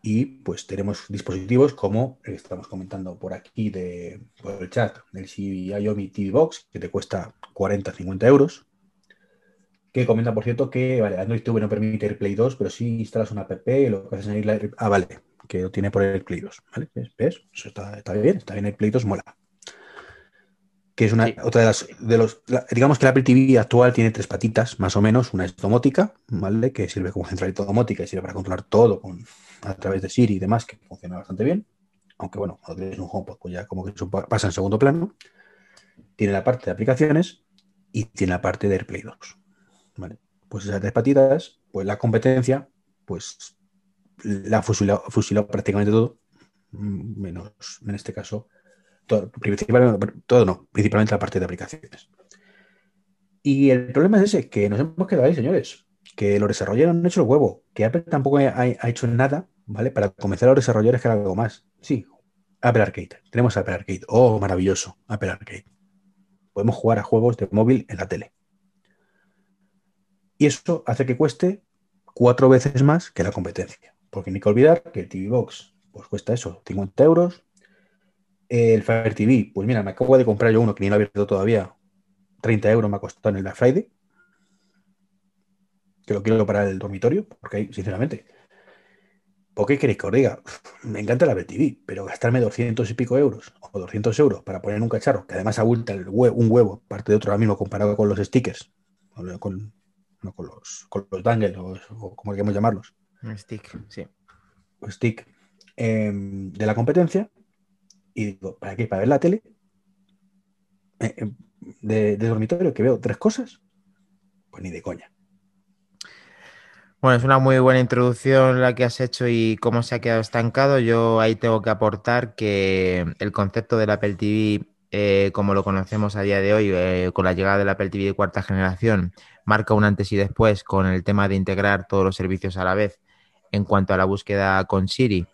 Speaker 1: Y pues tenemos dispositivos como el estamos comentando por aquí de, por el chat del Xiaomi TV Box, que te cuesta 40-50 euros. Que comenta, por cierto, que vale, Android TV no permite AirPlay 2, pero si instalas una app, lo que haces es la Ah, vale, que lo tiene por AirPlay 2. ¿Vale? ¿Ves? Eso está, está bien, está bien AirPlay 2, mola que es una
Speaker 2: Sí.
Speaker 1: otra de las de los la- digamos que la Apple TV actual tiene tres patitas más o menos. Una es domótica vale que sirve como centralita domótica y sirve para controlar todo con, a través de Siri y demás que funciona bastante bien. Aunque bueno cuando tienes un HomePod pues ya como que eso pasa en segundo plano. Tiene la parte de aplicaciones y tiene la parte de AirPlay 2 vale pues esas tres patitas pues la competencia pues la ha fusilado, fusilado prácticamente todo mm, menos en este caso todo, todo no, principalmente la parte de aplicaciones. Y el problema es ese, que nos hemos quedado ahí, señores, que los desarrolladores han hecho el huevo, que Apple tampoco ha, ha hecho nada, ¿vale? Para convencer a los desarrolladores que hagan algo más. Sí, Apple Arcade. Tenemos Apple Arcade. Oh, maravilloso, Apple Arcade. Podemos jugar a juegos de móvil en la tele. Y eso hace que cueste cuatro veces más que la competencia. Porque hay que olvidar que el TV Box pues cuesta eso, 50 euros, el Fire TV, pues mira, me acabo de comprar yo uno que ni lo he abierto todavía. 30 euros me ha costado en el Black Friday. Que lo quiero para el dormitorio, porque sinceramente, ¿por qué queréis que os diga? Me encanta el Apple TV, pero gastarme 200 y pico euros o 200 euros para poner un cacharro, que además abulta el un huevo, parte de otro ahora mismo comparado con los stickers, con, no, con los, con los dangles o, o como queremos llamarlos,
Speaker 2: Un stick, sí.
Speaker 1: o stick, eh, de la competencia, y digo, ¿para qué? ¿Para ver la tele? Eh, eh, de, dormitorio que veo tres cosas, pues ni de coña.
Speaker 2: Bueno, es una muy buena introducción la que has hecho y cómo se ha quedado estancado. Yo ahí tengo que aportar que el concepto del Apple TV, eh, como lo conocemos a día de hoy, eh, con la llegada del Apple TV de cuarta generación, marca un antes y después con el tema de integrar todos los servicios a la vez en cuanto a la búsqueda con Siri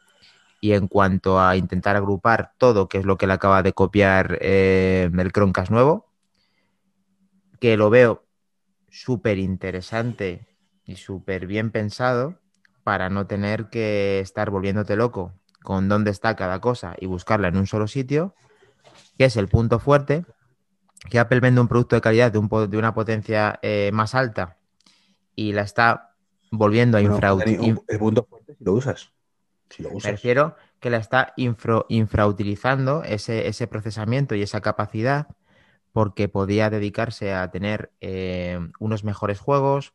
Speaker 2: y en cuanto a intentar agrupar todo, que es lo que le acaba de copiar eh, el Chromecast nuevo, que lo veo súper interesante y súper bien pensado para no tener que estar volviéndote loco con dónde está cada cosa y buscarla en un solo sitio, que es el punto fuerte, que Apple vende un producto de calidad de, un de una potencia eh, más alta y la está volviendo a
Speaker 1: Bueno,
Speaker 2: infra,
Speaker 1: Dani,
Speaker 2: in-
Speaker 1: el punto fuerte si lo usas. Si
Speaker 2: me que la está infra- infrautilizando ese, procesamiento y esa capacidad porque podía dedicarse a tener eh, unos mejores juegos,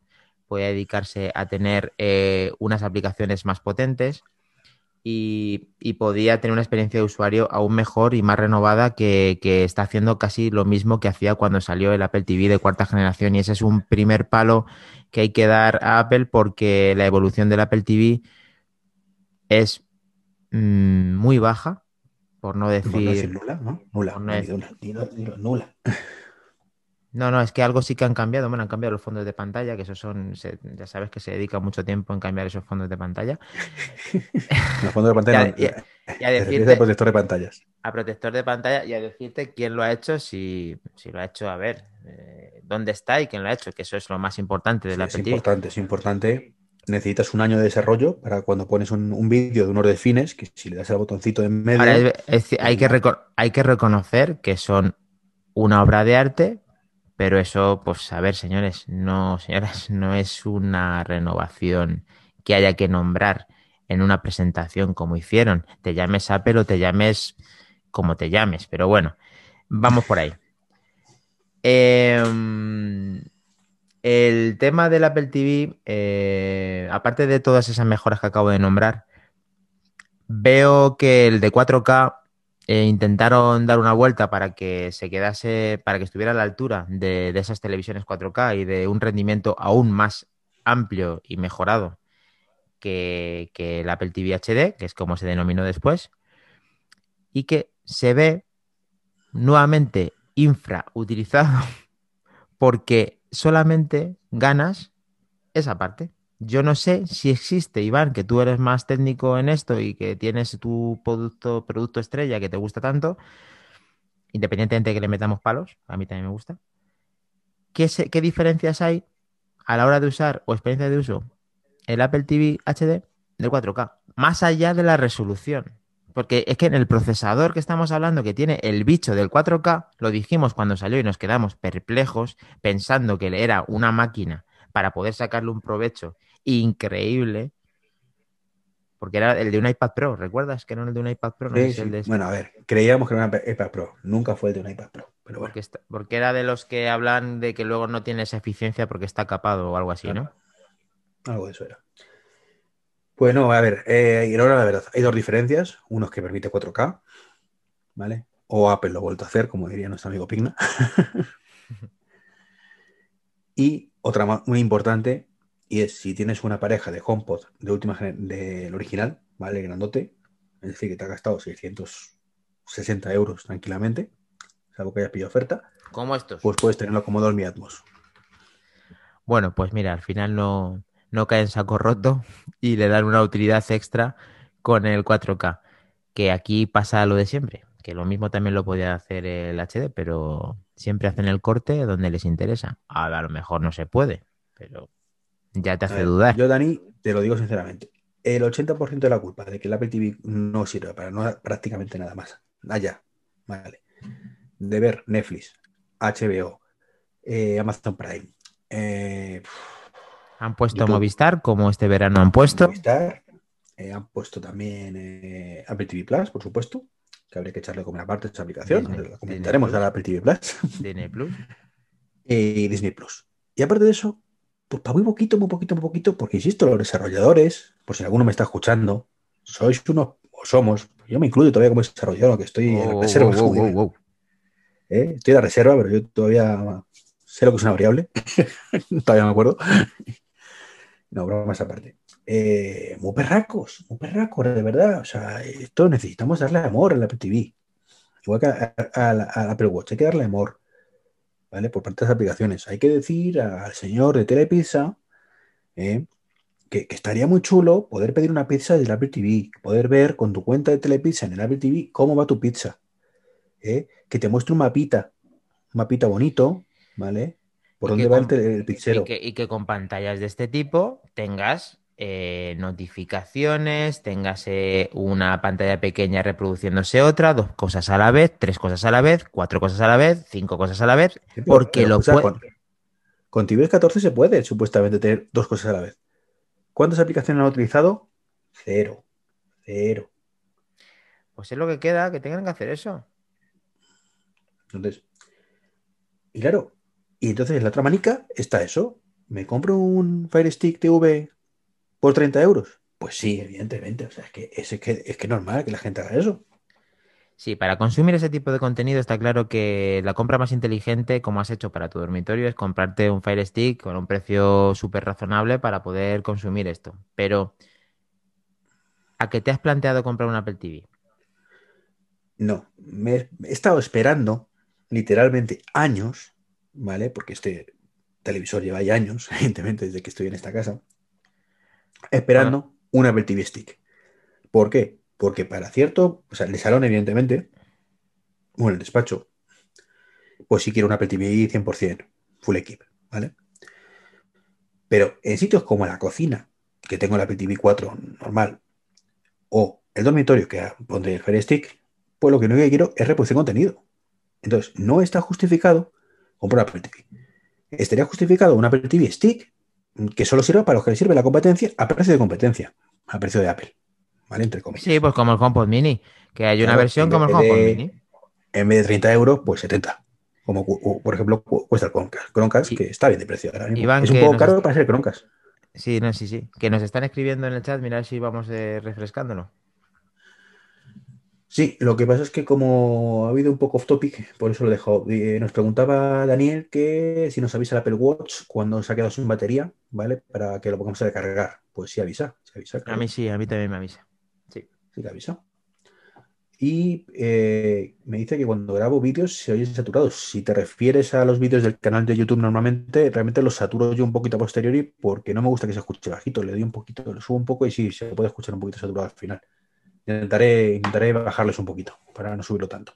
Speaker 2: podía dedicarse a tener eh, unas aplicaciones más potentes y, podía tener una experiencia de usuario aún mejor y más renovada que está haciendo casi lo mismo que hacía cuando salió el Apple TV de cuarta generación. Y ese es un primer palo que hay que dar a Apple porque la evolución del Apple TV es mm, muy baja, por no
Speaker 1: Por no decir
Speaker 2: decir...
Speaker 1: nula, ¿no? Nula.
Speaker 2: no decir-
Speaker 1: nula. Dilo- dilo, nula.
Speaker 2: No, no, es que algo sí que han cambiado. Bueno, han cambiado los fondos de pantalla, que esos son, se- ya sabes que se dedica mucho tiempo en cambiar esos fondos de pantalla.
Speaker 1: En el fondo de pantalla.
Speaker 2: Y a-
Speaker 1: no,
Speaker 2: y a decirte-
Speaker 1: al protector de pantallas.
Speaker 2: A protector de pantalla y a decirte quién lo ha hecho, si, si lo ha hecho, a ver, eh, dónde está y quién lo ha hecho, que eso es lo más importante del
Speaker 1: Sí,
Speaker 2: Apple
Speaker 1: es importante, es importante. Necesitas un año de desarrollo para cuando pones un, un vídeo de unos defines, que si le das al botoncito en medio.
Speaker 2: Ahora, es- es decir, hay, que reco- hay que reconocer que son una obra de arte, pero eso, pues a ver, señores, no, señoras, no es una renovación que haya que nombrar en una presentación como hicieron. Te llames Apple o te llames como te llames, pero bueno, vamos por ahí. Em, el tema del Apple TV, eh, aparte de todas esas mejoras que acabo de nombrar, veo que el de 4K eh, intentaron dar una vuelta para que se quedase, para que estuviera a la altura de, esas televisiones 4K y de un rendimiento aún más amplio y mejorado que, que el Apple TV HD, que es como se denominó después, y que se ve nuevamente infrautilizado porque solamente ganas esa parte. Yo no sé si existe, Iván, que tú eres más técnico en esto y que tienes tu producto, producto estrella que te gusta tanto, independientemente de que le metamos palos, a mí también me gusta. ¿Qué, qué diferencias hay a la hora de usar o experiencia de uso el Apple TV HD del 4K? Más allá de la resolución. Porque es que en el procesador que estamos hablando, que tiene el bicho del 4K, lo dijimos cuando salió y nos quedamos perplejos pensando que era una máquina para poder sacarle un provecho increíble. Porque era el de un iPad Pro, ¿recuerdas que era el de un iPad Pro? No
Speaker 1: Sí,
Speaker 2: si el de-
Speaker 1: Bueno, a ver, creíamos que era una iPad Pro. Nunca fue el de una iPad Pro. Pero bueno,
Speaker 2: porque, está- porque era de los que hablan de que luego no tiene esa eficiencia porque está capado o algo así, ¿no?
Speaker 1: algo de eso era. Pues no, a ver, eh, y ahora la verdad, hay dos diferencias. Uno es que permite 4K, ¿vale? O Apple lo ha vuelto a hacer, como diría nuestro amigo Pigna. y otra ma- muy importante, y es si tienes una pareja de HomePod de última del original, ¿vale? Grandote, es decir, que te ha gastado 660 euros tranquilamente, salvo que hayas pillado oferta,
Speaker 2: Como estos.
Speaker 1: pues puedes tenerlo como Dolby Atmos.
Speaker 2: Bueno, pues mira, al final no, no cae en saco roto y le dan una utilidad extra con el 4K. Que aquí pasa lo de siempre, que lo mismo también lo podía hacer el HD, pero siempre hacen el corte donde les interesa. A, a lo mejor no se puede, pero ya te hace
Speaker 1: ver,
Speaker 2: dudar.
Speaker 1: Yo, Dani, te lo digo sinceramente. El 80% de la culpa de que el Apple TV no sirve para no, prácticamente nada más. Allá, vale. De ver Netflix, HBO, eh, Amazon Prime, eh,
Speaker 2: Han puesto
Speaker 1: YouTube.
Speaker 2: Movistar, como este verano han puesto.
Speaker 1: Movistar, eh, han puesto también eh, Apple TV Plus, por supuesto, que habría que echarle como una parte de esa aplicación.
Speaker 2: Disney-
Speaker 1: la comentaremos Apple TV Plus.
Speaker 2: Disney Plus.
Speaker 1: y Disney Plus. Y aparte de eso, pues para muy poquito, muy poquito, muy poquito, porque insisto, los desarrolladores, por si alguno me está escuchando, sois unos, o somos, yo me incluyo todavía como desarrollador, aunque estoy en la
Speaker 2: Oh,
Speaker 1: reserva.
Speaker 2: oh.
Speaker 1: Estoy en la reserva, pero yo todavía sé lo que es una variable. todavía me acuerdo. No, bromas aparte. Eh, muy perracos, muy perracos, de verdad. O sea, esto necesitamos darle amor al Apple TV. Igual que a- a- Apple Watch, hay que darle amor. ¿vale? Por parte de las aplicaciones. Hay que decir al señor de Telepizza eh, que, que estaría muy chulo poder pedir una pizza desde el Apple TV, poder ver con tu cuenta de Telepizza en el Apple TV cómo va tu pizza. eh, Que te muestre un mapita, un mapita bonito, ¿vale? ¿Por dónde va el,
Speaker 2: con-
Speaker 1: te- el
Speaker 2: Y que, y que con pantallas de este tipo tengas eh, notificaciones, tengas eh, una pantalla pequeña reproduciéndose otra, dos cosas a la vez, tres cosas a la vez, cuatro cosas a la vez, cinco cosas a la vez,
Speaker 1: Sí,
Speaker 2: porque lo puede-
Speaker 1: con, con tvOS 14 se puede supuestamente tener dos cosas a la vez. ¿Cuántas aplicaciones han utilizado? Cero. Cero.
Speaker 2: Pues es lo que queda, que tengan que hacer eso.
Speaker 1: Entonces, y claro, y entonces en la otra manica está eso. ¿Me compro un Fire Stick TV por 30 euros? Pues sí, evidentemente. O sea, es que es, que es que es normal que la gente haga eso.
Speaker 2: Sí, para consumir ese tipo de contenido está claro que la compra más inteligente, como has hecho para tu dormitorio, es comprarte un Fire Stick con un precio súper razonable para poder consumir esto. Pero, ¿a qué te has planteado comprar un Apple TV?
Speaker 1: No, me he estado esperando literalmente años, ¿vale? Porque este televisor lleva ya años, evidentemente, desde que estoy en esta casa, esperando un Apple TV Stick. ¿Por qué? Porque para cierto, o sea, en el salón, evidentemente, o en el despacho, pues sí quiero un Apple TV 100%, full equip, ¿vale? Pero en sitios como la cocina, que tengo el Apple TV 4 normal, o el dormitorio, que pondré el Fire Stick, pues lo que no quiero es reproducir contenido. Entonces, no está justificado comprar Apple TV. Estaría justificado un Apple TV Stick que solo sirva para los que le sirve la competencia a precio de competencia, a precio de Apple. ¿Vale? Entre comillas.
Speaker 2: Sí, pues como el HomePod Mini, que hay una
Speaker 1: Claro,
Speaker 2: versión como el HomePod
Speaker 1: de-
Speaker 2: Mini.
Speaker 1: En vez de 30 euros, pues 70. Como por ejemplo cu- cuesta el Chromecast. Que está bien de precio ahora mismo.
Speaker 2: Iván,
Speaker 1: es un poco caro
Speaker 2: está-
Speaker 1: para ser Chromecast.
Speaker 2: Sí, no, sí, sí. Que nos están escribiendo en el chat, mira si vamos eh, refrescándolo.
Speaker 1: Sí, lo que pasa es que como ha habido un poco off topic, por eso lo he dejado. Eh, nos preguntaba Daniel que si nos avisa el Apple Watch cuando se ha quedado sin batería, ¿vale? Para que lo pongamos a recargar. Pues sí avisa, sí avisa.
Speaker 2: A mí sí, a mí también me avisa. Sí.
Speaker 1: Sí que avisa. Y eh, me dice que cuando grabo vídeos se oyen saturados. Si te refieres a los vídeos del canal de YouTube normalmente, realmente los saturo yo un poquito a posteriori porque no me gusta que se escuche bajito. Le doy un poquito, le subo un poco y sí, se puede escuchar un poquito saturado al final. Intentaré, intentaré bajarles un poquito para no subirlo tanto.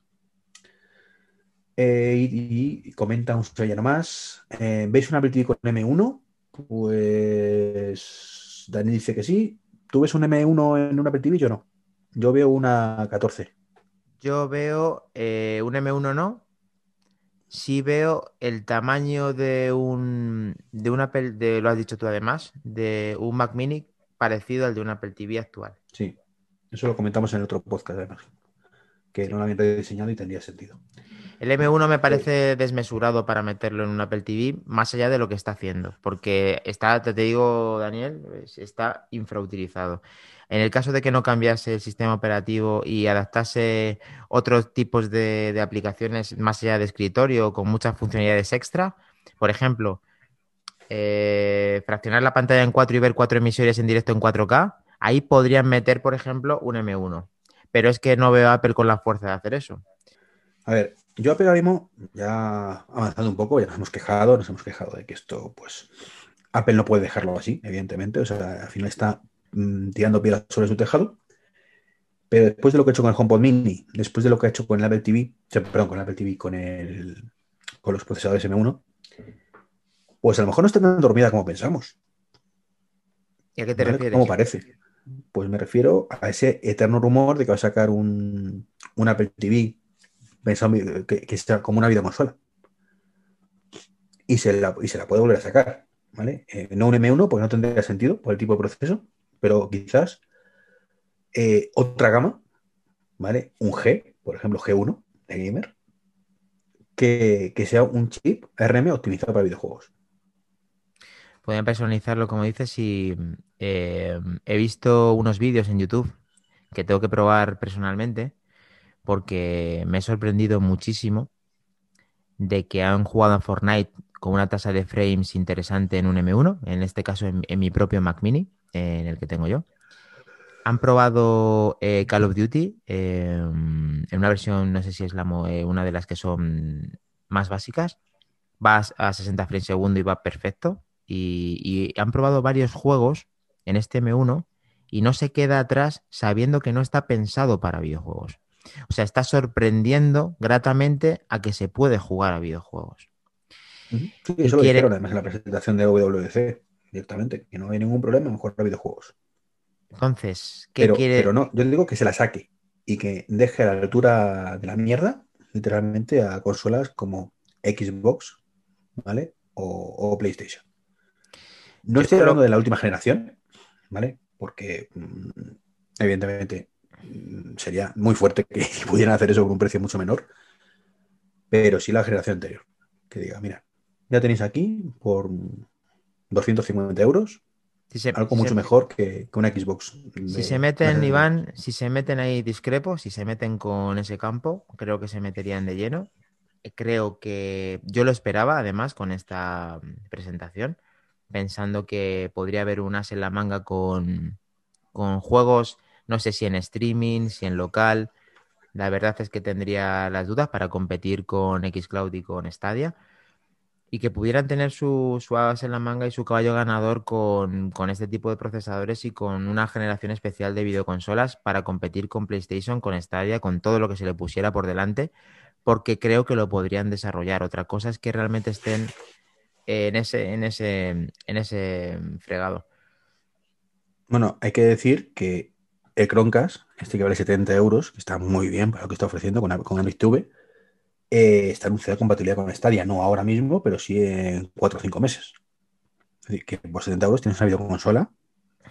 Speaker 1: Eh, y, y comenta un sellano más. Eh, ¿Veis un Apple TV con M1? Pues Dani dice que sí. ¿Tú ves un M1 en un Apple TV? Yo no. Yo veo una 14.
Speaker 2: Yo veo eh, un M1 no. Sí veo el tamaño de un de un Apple, de, lo has dicho tú además, de un Mac Mini parecido al de un Apple TV actual.
Speaker 1: Sí. Eso lo comentamos en el otro podcast, además. Que no lo habían rediseñado y tendría sentido.
Speaker 2: El M1 me parece desmesurado para meterlo en un Apple TV, más allá de lo que está haciendo, porque está, te, digo, Daniel, es- está infrautilizado. En el caso de que no cambiase el sistema operativo y adaptase otros tipos de, de aplicaciones más allá de escritorio con muchas funcionalidades extra, por ejemplo, eh, fraccionar la pantalla en cuatro y ver cuatro emisiones en directo en 4K, ahí podrían meter, por ejemplo, un M1. Pero es que no veo a Apple con la fuerza de hacer eso.
Speaker 1: A ver, yo a Apple mismo, ya avanzando un poco, ya nos hemos quejado, nos hemos quejado de que esto, pues, Apple no puede dejarlo así, evidentemente. O sea, al final está mm, tirando piedras sobre su tejado. Pero después de lo que ha hecho con el HomePod Mini, después de lo que ha hecho con el Apple TV, o sea, perdón, con el Apple TV, con el con los procesadores M1, pues a lo mejor no está tan dormida como pensamos.
Speaker 2: ¿Y a qué te
Speaker 1: ¿vale?
Speaker 2: refieres?
Speaker 1: ¿Cómo parece? Pues me refiero a ese eterno rumor de que va a sacar un, un Apple TV pensando que, que sea como una videoconsola. Y se, la, y se la puede volver a sacar. ¿vale? Eh, no un M1, porque no tendría sentido por el tipo de proceso, pero quizás eh, otra gama, ¿vale? Un G, por ejemplo, G1 de Gamer, que, que sea un chip RM optimizado para videojuegos.
Speaker 2: Podrían personalizarlo, como dices, y eh, he visto unos vídeos en YouTube que tengo que probar personalmente porque me he sorprendido muchísimo de que han jugado a Fortnite con una tasa de frames interesante en un M1, en este caso en, mi propio Mac Mini, en el que tengo yo. Han probado eh, Call of Duty eh, en una versión, no sé si es la, eh, una de las que son más básicas. Va a 60 frames segundo y va perfecto. Y, y han probado varios juegos en este M1 y no se queda atrás sabiendo que no está pensado para videojuegos. O sea, está sorprendiendo gratamente a que se puede jugar a videojuegos.
Speaker 1: Sí, eso lo
Speaker 2: quiere-
Speaker 1: dijeron además en la presentación de WWDC directamente, que no hay ningún problema en jugar a videojuegos.
Speaker 2: Entonces, ¿qué
Speaker 1: Pero,
Speaker 2: quiere?
Speaker 1: pero no, yo digo que se la saque y que deje a la altura de la mierda, literalmente, a consolas como Xbox, ¿vale? O, o PlayStation. No estoy hablando de la última generación, ¿vale? Porque, mm, evidentemente, mm, sería muy fuerte que pudieran hacer eso por un precio mucho menor, pero sí la generación anterior. Que diga, mira, ya tenéis aquí por 250 euros
Speaker 2: Si se,
Speaker 1: algo
Speaker 2: si
Speaker 1: mucho
Speaker 2: se-
Speaker 1: mejor que, que una Xbox.
Speaker 2: Si
Speaker 1: de-
Speaker 2: se meten,
Speaker 1: de-
Speaker 2: Iván, si se meten ahí discrepo, si se meten con ese campo, creo que se meterían de lleno. Creo que yo lo esperaba, además, con esta mm, presentación, pensando que podría haber un as en la manga con, con juegos, no sé si en streaming, si en local. La verdad es que tendría las dudas para competir con Xcloud y con Stadia. Y que pudieran tener su, su as en la manga y su caballo ganador con, con este tipo de procesadores y con una generación especial de videoconsolas para competir con PlayStation, con Stadia, con todo lo que se le pusiera por delante, porque creo que lo podrían desarrollar. Otra cosa es que realmente estén en ese, en ese, en ese fregado.
Speaker 1: Bueno, hay que decir que el Chromecast, este que vale 70 euros, que está muy bien para lo que está ofreciendo con, con Amix TV, eh, está anunciada compatibilidad con Stadia, no ahora mismo, pero sí en 4 o 5 meses. Es decir, que por 70 euros tienes una videoconsola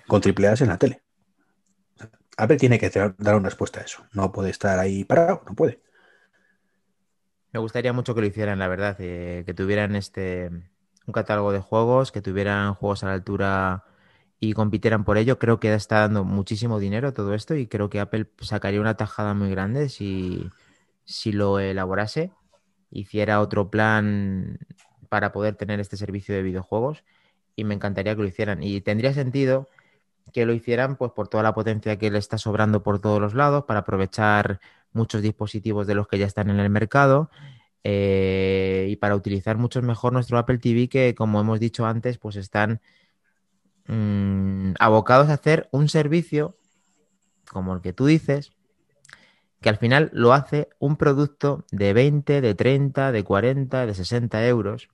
Speaker 1: con triple A en la tele. O sea, Apple tiene que dar dar una respuesta a eso. No puede estar ahí parado, no puede.
Speaker 2: Me gustaría mucho que lo hicieran, la verdad, eh, que tuvieran este un catálogo de juegos, que tuvieran juegos a la altura y compitieran por ello. Creo que está dando muchísimo dinero todo esto y creo que Apple sacaría una tajada muy grande si, si lo elaborase, hiciera otro plan para poder tener este servicio de videojuegos y me encantaría que lo hicieran. Y tendría sentido que lo hicieran pues por toda la potencia que le está sobrando por todos los lados para aprovechar muchos dispositivos de los que ya están en el mercado eh, y para utilizar mucho mejor nuestro Apple TV que como hemos dicho antes pues están mm, abocados a hacer un servicio como el que tú dices que al final lo hace un producto de 20, de 30, de 40, de 60 euros.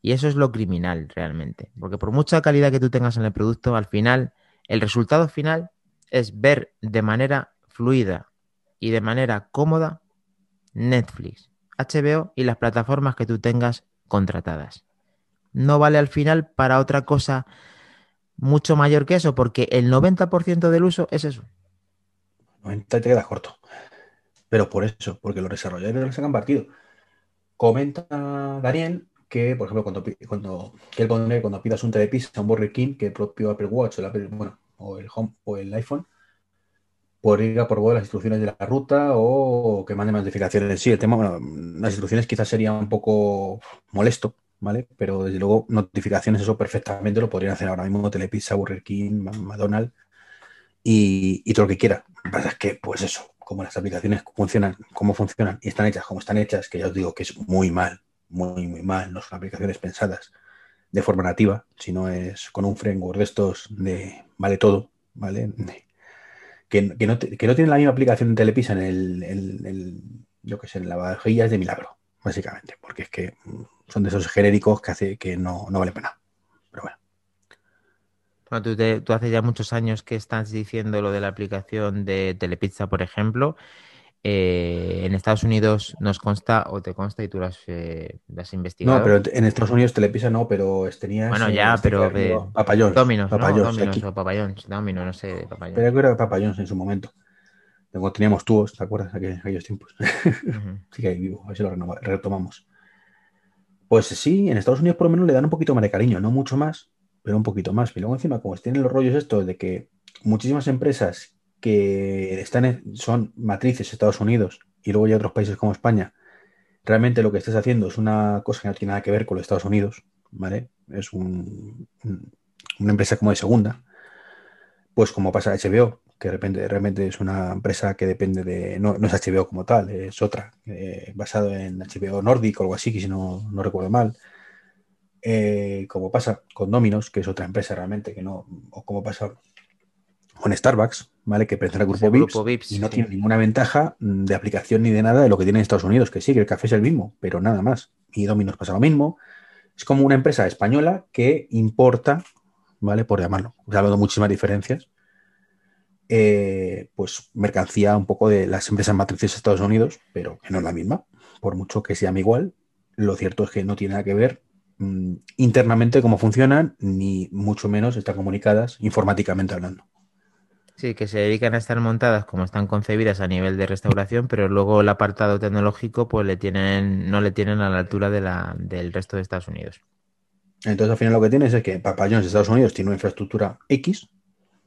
Speaker 2: Y eso es lo criminal realmente. Porque por mucha calidad que tú tengas en el producto, al final, el resultado final es ver de manera fluida y de manera cómoda Netflix, HBO y las plataformas que tú tengas contratadas. No vale al final para otra cosa mucho mayor que eso, porque el 90% del uso es eso.
Speaker 1: 90 te quedas corto. Pero por eso, porque los desarrolladores les sacan partido. Comenta Daniel que, por ejemplo, cuando, cuando, cuando pidas un telepizza, un Burger que el propio Apple Watch o el, Apple- bueno, o el Home o el iPhone, por ir a por voz las instrucciones de la ruta o que mande notificaciones. Sí, el tema, bueno, las instrucciones quizás sería un poco molesto, ¿vale? Pero desde luego notificaciones, eso perfectamente lo podrían hacer ahora mismo Telepizza, Burger King, McDonald's y, y todo lo que quiera. Lo que pasa es que, pues eso, como las aplicaciones funcionan, cómo funcionan y están hechas como están hechas, que ya os digo que es muy mal, muy, muy mal, no son aplicaciones pensadas de forma nativa, sino es con un framework de estos de vale todo, ¿vale? Que, no, que no tienen la misma aplicación en Telepisa en el, el- el- que sé, en la vajilla es de milagro, básicamente, porque es que mm, son de esos genéricos que hace que no, no vale pena. Pero bueno.
Speaker 2: Bueno, tú, te- tú hace ya muchos años que estás diciendo lo de la aplicación de Telepizza, por ejemplo. Eh, en Estados Unidos nos consta o te consta y tú lo has, eh, lo has investigado.
Speaker 1: No, pero en Estados Unidos Telepisa no, pero tenías.
Speaker 2: Bueno,
Speaker 1: eh,
Speaker 2: ya,
Speaker 1: este
Speaker 2: pero
Speaker 1: que
Speaker 2: de-
Speaker 1: Papayón.
Speaker 2: Dominos, ¿no?
Speaker 1: Papayón,
Speaker 2: Dominos o Papayón. Domino, no sé, Papayón.
Speaker 1: Pero creo que era Papayón en su momento. Luego teníamos tubos, ¿te acuerdas? Aquel- aquellos tiempos.
Speaker 2: Ujú.
Speaker 1: Sigue ahí vivo, a ver si lo retomamos. Pues sí, en Estados Unidos por lo menos le dan un poquito más de cariño, no mucho más, pero un poquito más. Y luego encima, como tienen los rollos estos de que muchísimas empresas que están son matrices de Estados Unidos y luego hay otros países como España, realmente lo que estás haciendo es una cosa que no tiene nada que ver con los Estados Unidos, ¿vale? Es un- un- una empresa como de segunda, pues como pasa HBO, que de repente realmente es una empresa que depende de, no, no es HBO como tal, es otra, eh, basado en HBO Nordic o algo así, que si no, no recuerdo mal. Eh, como pasa con Domino's, que es otra empresa realmente que no, o como pasa con Starbucks, ¿vale? Que pertenece al grupo Vips,
Speaker 2: grupo Vips,
Speaker 1: y no
Speaker 2: sí.
Speaker 1: tiene ninguna ventaja de aplicación ni de nada de lo que tiene en Estados Unidos, que sí, que el café es el mismo, pero nada más. y Domino's pasa lo mismo. Es como una empresa española que importa, ¿vale? Por llamarlo, hablando muchísimas diferencias, eh, pues mercancía un poco de las empresas matrices de Estados Unidos, pero que no es la misma, por mucho que se llame igual. Lo cierto es que no tiene nada que ver mm, internamente cómo funcionan, ni mucho menos están comunicadas informáticamente hablando.
Speaker 2: Sí, que se dedican a estar montadas como están concebidas a nivel de restauración, pero luego el apartado tecnológico pues le tienen, no le tienen a la altura de la, del resto de Estados Unidos.
Speaker 1: Entonces, al final lo que tienes es que Papa John's de Estados Unidos tiene una infraestructura X,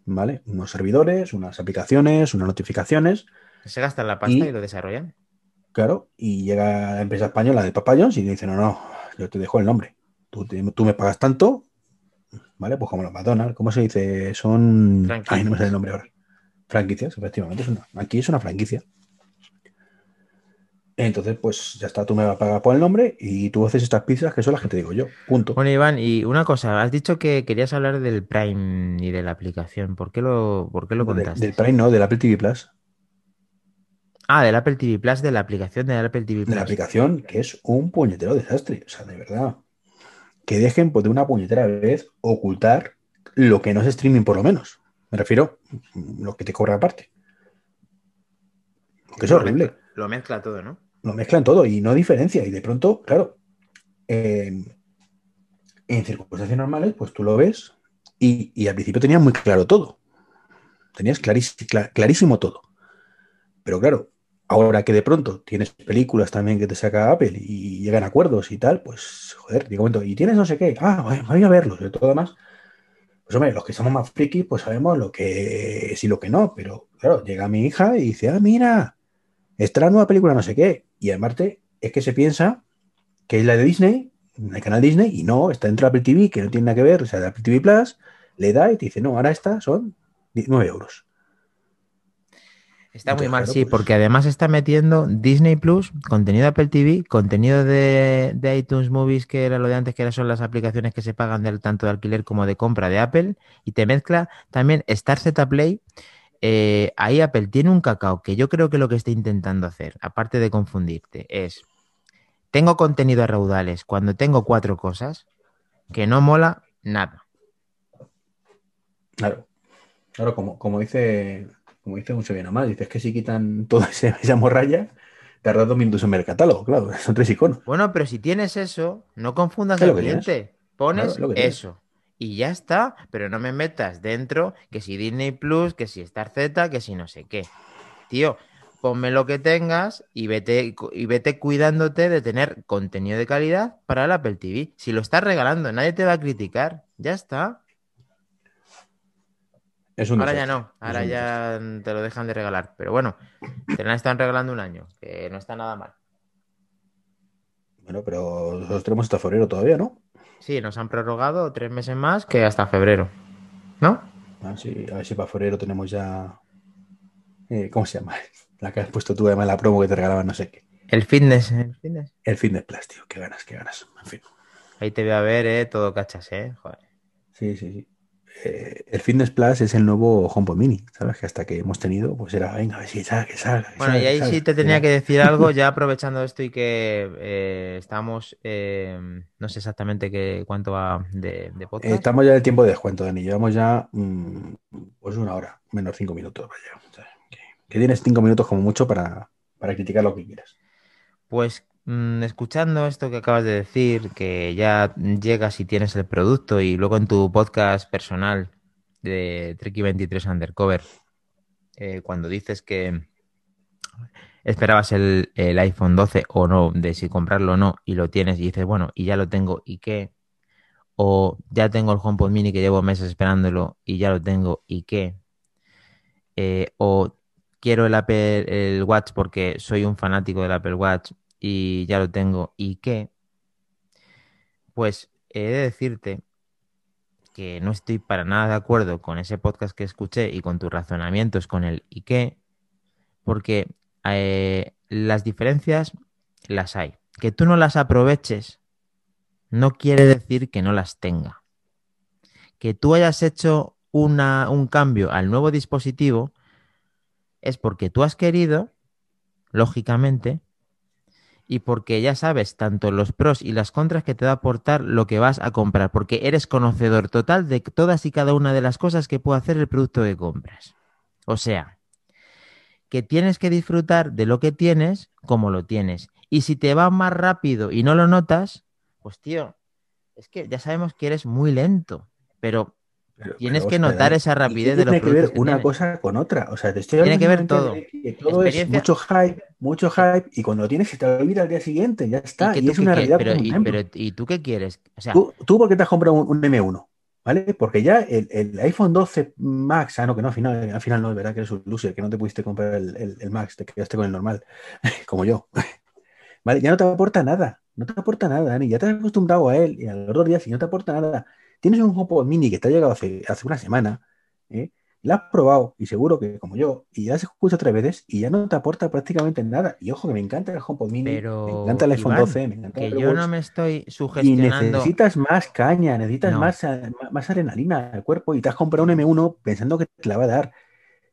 Speaker 1: ¿vale? Unos servidores, unas aplicaciones, unas notificaciones.
Speaker 2: Se gastan la pasta y, lo desarrollan.
Speaker 1: Claro, y llega la empresa española de Papa John's y dice, no, no, yo te dejo el nombre. Tú, te- tú me pagas tanto, ¿vale? Pues como los McDonald's, ¿cómo se dice? Son... Ay, no me sale el nombre ahora. Franquicias, efectivamente. es una- Aquí es una franquicia. Entonces, pues ya está, tú me vas a pagar por el nombre y tú haces estas pizzas que son las que te digo yo. Punto.
Speaker 2: Bueno, Iván, y una cosa, has dicho que querías hablar del Prime y de la aplicación. ¿Por qué lo, por qué lo contaste?
Speaker 1: del Prime, no, del Apple TV Plus.
Speaker 2: Ah, del Apple TV Plus, de la aplicación del Apple TV
Speaker 1: de
Speaker 2: Plus.
Speaker 1: la aplicación, que es un puñetero desastre. O sea, de verdad. Que dejen pues, de una puñetera vez ocultar lo que no es streaming, por lo menos. Me refiero lo que te cobra aparte. Porque es
Speaker 2: Lo
Speaker 1: horrible.
Speaker 2: mezcla- Lo mezcla todo, ¿no?
Speaker 1: Lo mezclan todo y no diferencia. Y de pronto, claro, eh, en circunstancias normales, pues tú lo ves y, y al principio tenías muy claro todo. Tenías clarís- cla- clarísimo todo. Pero claro, ahora que de pronto tienes películas también que te saca Apple y llegan acuerdos y tal, pues joder, de momento, y tienes no sé qué, ah, voy- a verlos, de todo demás. Pues hombre, los que somos más frikis, pues sabemos lo que es y lo que no, pero claro, llega mi hija y dice, ah, mira, esta es la nueva película no sé qué. Y además es que se piensa que es la de Disney, el canal Disney, y no, está dentro de Apple TV, que no tiene nada que ver, o sea, de Apple TV Plus, le da y te dice, no, ahora esta son 9 euros.
Speaker 2: Está muy mal, sí,
Speaker 1: pues-
Speaker 2: porque además está metiendo Disney Plus, contenido de Apple TV, contenido de, de iTunes Movies, que era lo de antes, que son las aplicaciones que se pagan del, tanto de alquiler como de compra de Apple, y te mezcla también Star Z Play. Eh, ahí Apple tiene un cacao que yo creo que lo que está intentando hacer, aparte de confundirte, es, tengo contenido a raudales cuando tengo cuatro cosas, que no mola nada.
Speaker 1: Claro. Claro, como, como dice, como dice mucho bien más, dices que si quitan toda esa morralla, tarda dos minutos en ver el catálogo, claro, son tres iconos.
Speaker 2: Bueno, pero si tienes eso, no confundas al
Speaker 1: tienes.
Speaker 2: cliente. Pones
Speaker 1: Claro,
Speaker 2: eso. Y ya está, pero no me metas dentro que si Disney Plus, que si Star Z, que si no sé qué. Tío, ponme lo que tengas y vete, y vete cuidándote de tener contenido de calidad para el Apple TV. Si lo estás regalando, nadie te va a criticar. Ya está.
Speaker 1: Es un
Speaker 2: Ahora ya no, ahora ya te lo dejan de regalar. Pero bueno, te la están regalando un año, que no está nada mal.
Speaker 1: Bueno, pero nosotros tenemos hasta febrero todavía, ¿no?
Speaker 2: Sí, nos han prorrogado tres meses más que hasta febrero. ¿No?
Speaker 1: A ver si, a ver si para febrero tenemos ya. eh, ¿Cómo se llama? La que has puesto tú además la promo que te regalaban, no sé qué.
Speaker 2: El fitness, el fitness.
Speaker 1: El de tío. Qué ganas, qué ganas. En fin.
Speaker 2: Ahí te voy a ver, eh, todo cachas, eh. Joder.
Speaker 1: Sí, sí, sí. Eh, el Fitness Plus es el nuevo HomePod Mini, ¿sabes? Que hasta que hemos tenido, pues era, venga, a ver si salga, que salga. que
Speaker 2: Bueno,
Speaker 1: salga,
Speaker 2: y ahí sí te tenía que decir algo, ya aprovechando esto y que eh, estamos, eh, no sé exactamente qué, cuánto va de, de podcast.
Speaker 1: Eh, Estamos ya en el tiempo de descuento, Dani. Llevamos ya mm, pues una hora, menos cinco minutos, vaya. O sea, que, que tienes cinco minutos como mucho para, para criticar lo que quieras.
Speaker 2: Pues escuchando esto que acabas de decir, que ya llegas y tienes el producto y luego en tu podcast personal de Treki 23 Undercover, eh, cuando dices que esperabas el, el iPhone 12 o no, de si comprarlo o no, y lo tienes y dices, bueno, y ya lo tengo, ¿y qué? O ya tengo el HomePod Mini que llevo meses esperándolo y ya lo tengo, ¿y qué? Eh, o quiero el Apple el Watch porque soy un fanático del Apple Watch y ya lo tengo, ¿y qué? Pues he de decirte que no estoy para nada de acuerdo con ese podcast que escuché y con tus razonamientos con el ¿y qué? Porque eh, las diferencias las hay. Que tú no las aproveches no quiere decir que no las tenga. Que tú hayas hecho una, un cambio al nuevo dispositivo es porque tú has querido, lógicamente, y porque ya sabes tanto los pros y las contras que te va a aportar lo que vas a comprar, porque eres conocedor total de todas y cada una de las cosas que puede hacer el producto que compras. O sea, que tienes que disfrutar de lo que tienes como lo tienes. Y si te va más rápido y no lo notas, pues tío, es que ya sabemos que eres muy lento, pero
Speaker 1: Pero-
Speaker 2: tienes
Speaker 1: pero,
Speaker 2: que notar
Speaker 1: ¿y
Speaker 2: esa rapidez de los
Speaker 1: tiene que ver
Speaker 2: que
Speaker 1: una cosa con otra. O sea, te estoy
Speaker 2: Tiene que ver todo.
Speaker 1: que todo es mucho hype, mucho hype, y cuando lo tienes se te olvida al día siguiente, ya
Speaker 2: ¿Y,
Speaker 1: está. Y, es una realidad
Speaker 2: Pero,
Speaker 1: un
Speaker 2: y,
Speaker 1: templo.
Speaker 2: pero, ¿y tú qué quieres? O sea,
Speaker 1: ¿Tú, tú por qué te has comprado un, un M1? ¿Vale? Porque ya el, el iPhone 12 Max, ah, no, que no, al final, al final no, es verdad que eres un loser, que no te pudiste comprar el, el- el Max, te quedaste con el normal, como yo. ¿Vale? Ya no te aporta nada, no te aporta nada, Dani, ya te has acostumbrado a él y a los dos días y no te aporta nada. Tienes un HomePod Mini que te ha llegado hace, hace una semana, ¿eh? Lo has probado y seguro que como yo, y ya has escuchado tres veces y ya no te aporta prácticamente nada. Y ojo que me encanta el HomePod Mini,
Speaker 2: Pero,
Speaker 1: me encanta el iPhone
Speaker 2: Iván,
Speaker 1: 12, me encanta
Speaker 2: que
Speaker 1: el
Speaker 2: yo no me estoy
Speaker 1: y
Speaker 2: sugestionando.
Speaker 1: necesitas más caña, necesitas
Speaker 2: No.
Speaker 1: más, eh, más adrenalina al cuerpo y te has comprado un M1 pensando que te la va a dar.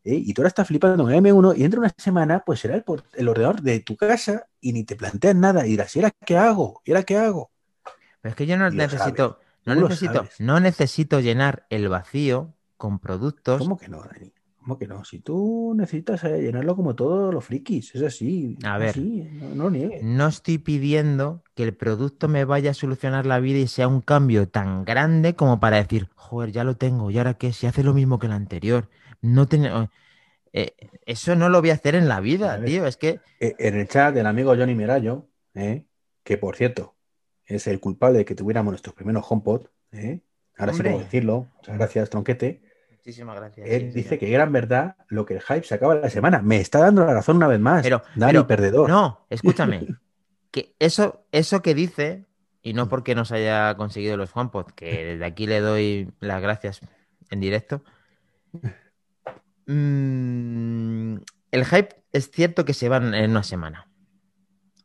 Speaker 1: ¿eh? Y tú ahora estás flipando con el M1 y dentro de una semana pues será el, el ordenador de tu casa y ni te planteas nada y dirás, ¿y ahora qué hago? ¿Y ahora qué hago?
Speaker 2: Pero es que yo no
Speaker 1: Y
Speaker 2: necesito, no necesito, no necesito llenar el vacío con productos.
Speaker 1: ¿Cómo que no, Dani? ¿Cómo que no? Si tú necesitas eh, llenarlo como todos los frikis, es así.
Speaker 2: A ver.
Speaker 1: así, no, no lo niegues.
Speaker 2: No estoy pidiendo que el producto me vaya a solucionar la vida y sea un cambio tan grande como para decir, joder, ya lo tengo, ¿y ahora qué? Si hace lo mismo que el anterior. No tiene... eh, eso no lo voy a hacer en la vida, tío. Es que
Speaker 1: Eh, En el chat del amigo Johnny Merayo, ¿eh? que por cierto es el culpable de que tuviéramos nuestros primeros HomePod, ¿eh? ahora sí puedo decirlo, muchas gracias Tronquete,
Speaker 2: Muchísimas gracias.
Speaker 1: él
Speaker 2: sí,
Speaker 1: dice que era en verdad lo que el hype se acaba la semana. Me está dando la razón una vez más.
Speaker 2: Pero-
Speaker 1: Dani,
Speaker 2: pero-
Speaker 1: perdedor.
Speaker 2: No, escúchame. que eso, eso que dice, y no porque nos haya conseguido los HomePod, que desde aquí le doy las gracias en directo. mm, el hype es cierto que se va en en una semana.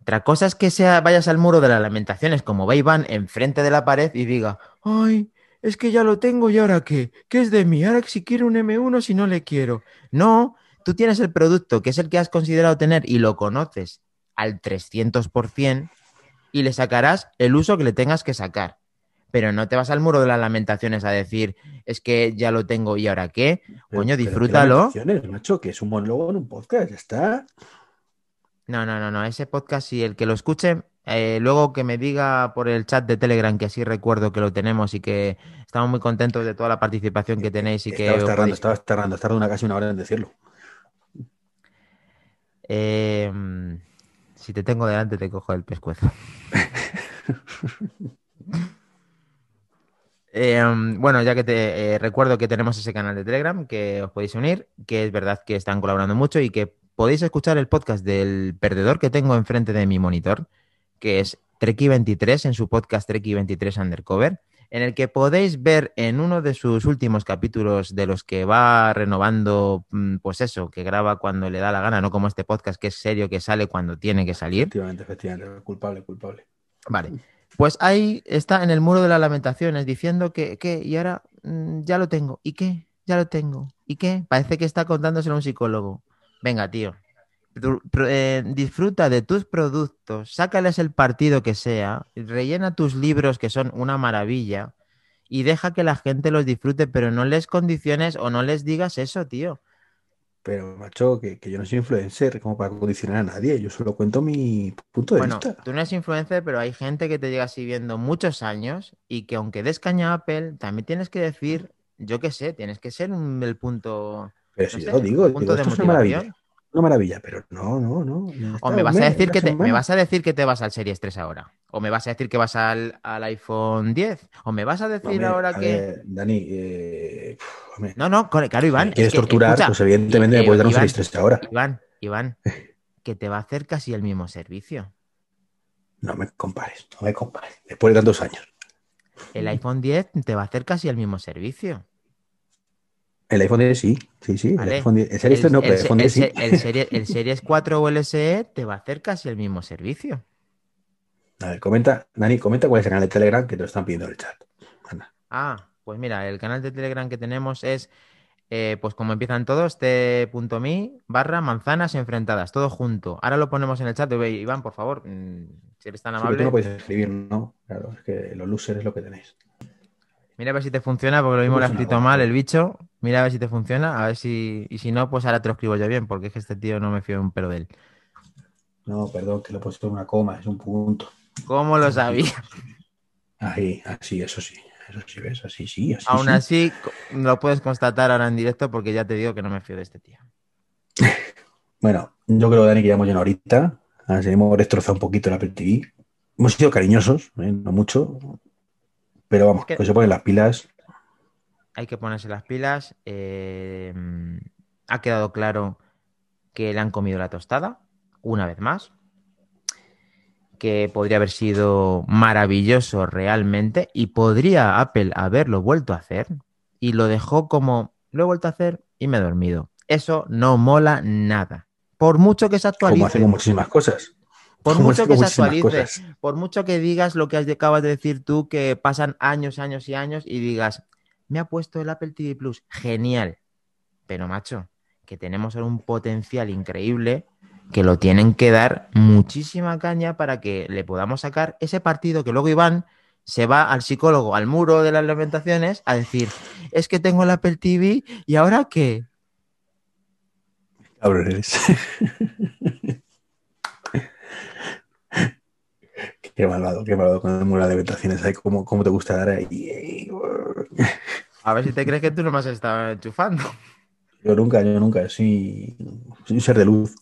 Speaker 2: Otra cosa es que sea, vayas al muro de las lamentaciones como va Iván enfrente de la pared y diga, ay, es que ya lo tengo y ahora qué, ¿qué es de mí? Ahora si quiero un M1 si no le quiero. No, tú tienes el producto que es el que has considerado tener y lo conoces al 300% y le sacarás el uso que le tengas que sacar. Pero no te vas al muro de las lamentaciones a decir, es que ya lo tengo y ahora qué.
Speaker 1: Pero-
Speaker 2: coño,
Speaker 1: pero qué
Speaker 2: disfrútalo.
Speaker 1: macho, que es un monólogo en un podcast, ya está.
Speaker 2: No, no, no, no. Ese podcast, si el que lo escuche, eh, luego que me diga por el chat de Telegram, que así recuerdo que lo tenemos y que estamos muy contentos de toda la participación que tenéis y que
Speaker 1: estabas tardando, estabas tardando, has tardado una casi una hora en decirlo.
Speaker 2: Eh, mm, si te tengo delante, te cojo el pescuezo. Eh, mm, bueno, ya que te eh, recuerdo que tenemos ese canal de Telegram que os podéis unir, que es verdad que están colaborando mucho y que podéis escuchar el podcast del perdedor que tengo enfrente de mi monitor, que es Treki23 en su podcast Treki23 Undercover, en el que podéis ver en uno de sus últimos capítulos de los que va renovando, mm, pues eso, que graba cuando le da la gana, no como este podcast que es serio, que sale cuando tiene que salir.
Speaker 1: Efectivamente, efectivamente, culpable, culpable.
Speaker 2: Vale. Pues ahí está en el muro de las lamentaciones diciendo que, que y ahora mm, ya lo tengo. ¿Y qué? Ya lo tengo. ¿Y qué? Parece que está contándoselo a un psicólogo. Venga, tío. Pro- eh, disfruta de tus productos, sácales el partido que sea, rellena tus libros que son una maravilla y deja que la gente los disfrute, pero no les condiciones o no les digas eso, tío.
Speaker 1: Pero, macho, que, que yo no soy influencer como para condicionar a nadie. Yo solo cuento mi punto de
Speaker 2: Bueno,
Speaker 1: vista.
Speaker 2: tú no eres influencer, pero hay gente que te llega siguiendo muchos años y que aunque des caña a Apple, también tienes que decir, yo qué sé, tienes que ser un- el punto,
Speaker 1: Pero
Speaker 2: no
Speaker 1: si
Speaker 2: sé,
Speaker 1: yo lo digo,
Speaker 2: punto
Speaker 1: digo,
Speaker 2: de
Speaker 1: esto es una maravilla. Una maravilla, pero no, no, no.
Speaker 2: O me vas a decir que te, me vas a decir que te vas al Series 3 ahora. O me vas a decir que vas al, al iPhone 10. O me vas a decir
Speaker 1: Hombre,
Speaker 2: ahora
Speaker 1: a
Speaker 2: que.
Speaker 1: ver, Dani, eh,
Speaker 2: No, no, claro, Iván.
Speaker 1: si quieres
Speaker 2: que,
Speaker 1: torturar,
Speaker 2: escucha,
Speaker 1: pues evidentemente
Speaker 2: eh,
Speaker 1: me puedes dar un Series 3 ahora.
Speaker 2: Iván, Iván, que te va a hacer casi el mismo servicio.
Speaker 1: No me compares, no me compares. Después de tantos años.
Speaker 2: El iPhone 10 te va a hacer casi el mismo servicio.
Speaker 1: El iPhone 10 sí, sí, sí.
Speaker 2: Vale.
Speaker 1: El iPhone 10, el Series 3 no, pero el
Speaker 2: se-
Speaker 1: iPhone 10 sí.
Speaker 2: el serie- el Series 4 o el SE te va a hacer casi el mismo servicio.
Speaker 1: A ver, comenta, Dani, comenta cuál es el canal de Telegram que te lo están pidiendo en el chat. Anda.
Speaker 2: Ah, pues mira, el canal de Telegram que tenemos es eh, pues como empiezan todos, t.me barra manzanas enfrentadas, todo junto. Ahora lo ponemos en el chat. Iván, por favor, mm, si eres tan
Speaker 1: Sí,
Speaker 2: amable.
Speaker 1: tú no podéis escribir, ¿no? Claro, es que los losers es lo que tenéis.
Speaker 2: Mira a ver si te funciona, porque lo mismo lo ha escrito mal el bicho. Mira a ver si te funciona, a ver si. Y si no, pues ahora te lo escribo yo bien, porque es que este tío no me fío un pelo de él.
Speaker 1: No, perdón, que lo he puesto en una coma, es un punto.
Speaker 2: ¿Cómo lo sabía?
Speaker 1: Ahí, así, eso sí. Eso sí, ¿ves? Así sí, así
Speaker 2: Aún
Speaker 1: sí.
Speaker 2: así, lo puedes constatar ahora en directo, porque ya te digo que no me fío de este tío.
Speaker 1: Bueno, yo creo, Dani, que ya una horita. Así hemos destrozado un poquito el Apple TV. Hemos sido cariñosos, ¿eh? no mucho. Pero vamos,
Speaker 2: Es que-
Speaker 1: que se ponen las pilas.
Speaker 2: Hay que ponerse las pilas. eh, ha quedado claro que le han comido la tostada, una vez más. Que podría haber sido maravilloso realmente y podría Apple haberlo vuelto a hacer y lo dejó como lo he vuelto a hacer y me he dormido. Eso no mola nada. Por mucho que se
Speaker 1: Como
Speaker 2: actualice,
Speaker 1: hacen con muchísimas cosas.
Speaker 2: Por mucho que se actualice, por mucho que digas lo que acabas de decir tú, que pasan años, años y años y digas, me ha puesto el Apple TV Plus, genial. Pero macho, que tenemos ahora un potencial increíble que lo tienen que dar muchísima caña para que le podamos sacar ese partido que luego Iván se va al psicólogo, al muro de las lamentaciones, a decir, es que tengo el Apple TV y ahora qué.
Speaker 1: Cabrón eres. Qué malvado, qué malvado con el muro de ventaciones. Ahí, ¿Cómo, cómo te gusta dar ahí?
Speaker 2: A ver si te crees que tú no me has estado enchufando.
Speaker 1: Yo nunca, yo nunca. Soy, soy un ser de luz.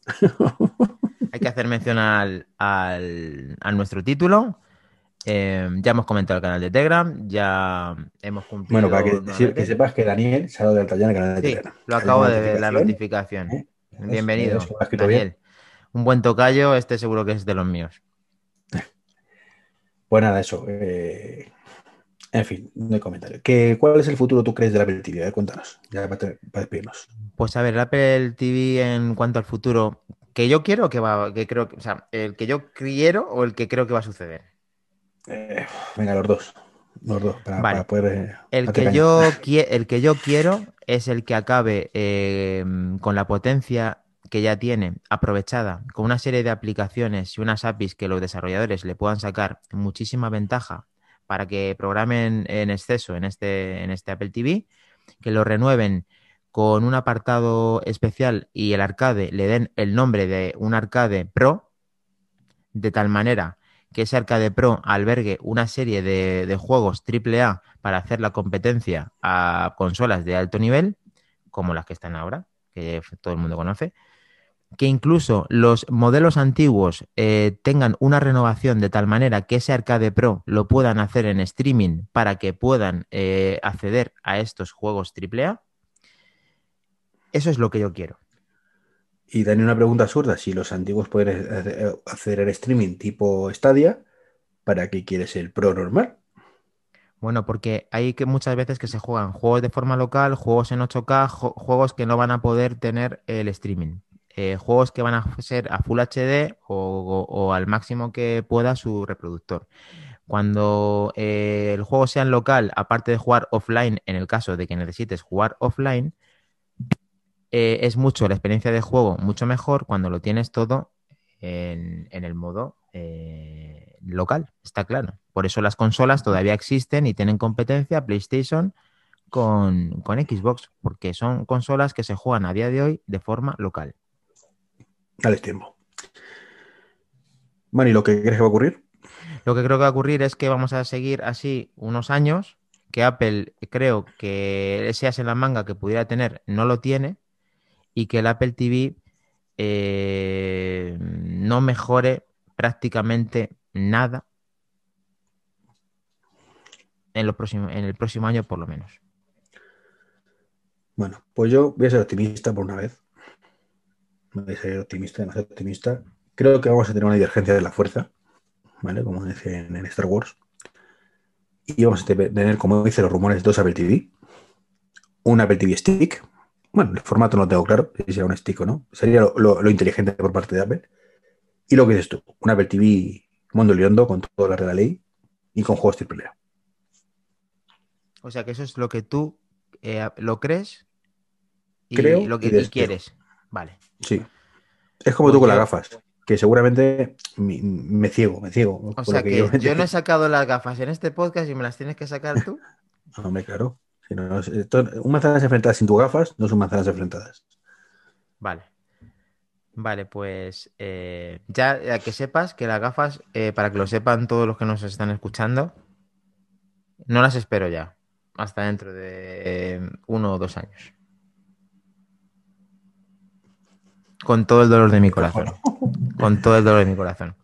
Speaker 2: Hay que hacer mención al, al- a nuestro título. Eh, ya hemos comentado el canal de Telegram, ya hemos cumplido.
Speaker 1: Bueno, para que, sepas que Daniel se ha dado de alta ya en el canal de
Speaker 2: Sí,
Speaker 1: Telegram.
Speaker 2: lo acabo de ver, la
Speaker 1: notificación. ¿eh?
Speaker 2: Bienvenido,
Speaker 1: bien.
Speaker 2: Daniel. Un buen tocayo, este seguro que es de los míos.
Speaker 1: Pues nada, eso. eh, En fin, no hay comentario. ¿Qué, ¿Cuál es el futuro, tú crees, de la Apple TV? A ver, cuéntanos, ya para, despedirnos.
Speaker 2: Pues a ver, el Apple TV en cuanto al futuro, que yo quiero que va, que creo o sea, el que yo quiero o el que creo que va a suceder.
Speaker 1: Eh, venga, los dos. Los dos, para,
Speaker 2: Vale.
Speaker 1: para poder. eh,
Speaker 2: El que, yo el que yo quiero es el que acabe eh, con la potencia que ya tiene aprovechada, con una serie de aplicaciones y unas APIs que los desarrolladores le puedan sacar muchísima ventaja para que programen en exceso en este, en este Apple TV, que lo renueven con un apartado especial y el arcade le den el nombre de un arcade Pro, de tal manera que ese Arcade Pro albergue una serie de, de juegos AAA para hacer la competencia a consolas de alto nivel, como las que están ahora, que todo el mundo conoce, que incluso los modelos antiguos eh, tengan una renovación de tal manera que ese Arcade Pro lo puedan hacer en streaming para que puedan eh, acceder a estos juegos AAA. Eso es lo que yo quiero.
Speaker 1: Y Dani, una pregunta absurda: si los antiguos pueden hacer- hacer el streaming tipo Stadia, ¿para qué quieres el Pro normal?
Speaker 2: Bueno, porque hay que muchas veces que se juegan juegos de forma local, juegos en 8K, jo- juegos que no van a poder tener el streaming. Eh, juegos que van a ser a Full HD o, al máximo que pueda su reproductor. Cuando eh, el juego sea en local, aparte de jugar offline, en el caso de que necesites jugar offline, eh, es mucho la experiencia de juego, mucho mejor cuando lo tienes todo en, el modo local, está claro. Por eso las consolas todavía existen y tienen competencia PlayStation con Xbox, porque son consolas que se juegan a día de hoy de forma local.
Speaker 1: Dale tiempo. Bueno, ¿y lo que crees que va a ocurrir?
Speaker 2: Lo que creo que va a ocurrir es que vamos a seguir así unos años, que Apple creo que ese as en la manga que pudiera tener no lo tiene y que el Apple TV eh, no mejore prácticamente nada en, los próximos, en el próximo año por lo menos.
Speaker 1: Bueno, pues yo voy a ser optimista por una vez. Voy a ser optimista, demasiado optimista. Creo que vamos a tener una divergencia de la fuerza, ¿vale? Como dicen en Star Wars. Y vamos a te- tener, como dicen los rumores, dos Apple TV. Un Apple TV Stick. Bueno, el formato no lo tengo claro, si será un stick o no. Sería lo, lo- lo inteligente por parte de Apple. Y lo que dices tú, un Apple TV mundo liondo con toda la de la ley y con juegos AAA.
Speaker 2: O sea que eso es lo que tú eh, lo crees y
Speaker 1: creo
Speaker 2: lo que
Speaker 1: y
Speaker 2: quieres. Vale.
Speaker 1: Sí. Es como
Speaker 2: Pues
Speaker 1: tú con las gafas, que seguramente me, me ciego, me ciego.
Speaker 2: O sea que
Speaker 1: yo-
Speaker 2: yo no he sacado las gafas en este podcast y me las tienes que sacar tú.
Speaker 1: Hombre, claro. Si no, esto- un manzanas enfrentadas sin tus gafas no son manzanas enfrentadas.
Speaker 2: Vale. Vale, pues eh, ya, ya que sepas que las gafas, eh, para que lo sepan todos los que nos están escuchando, no las espero ya. Hasta dentro de eh, uno o dos años. Con todo el dolor de mi corazón. Con todo el dolor de mi corazón.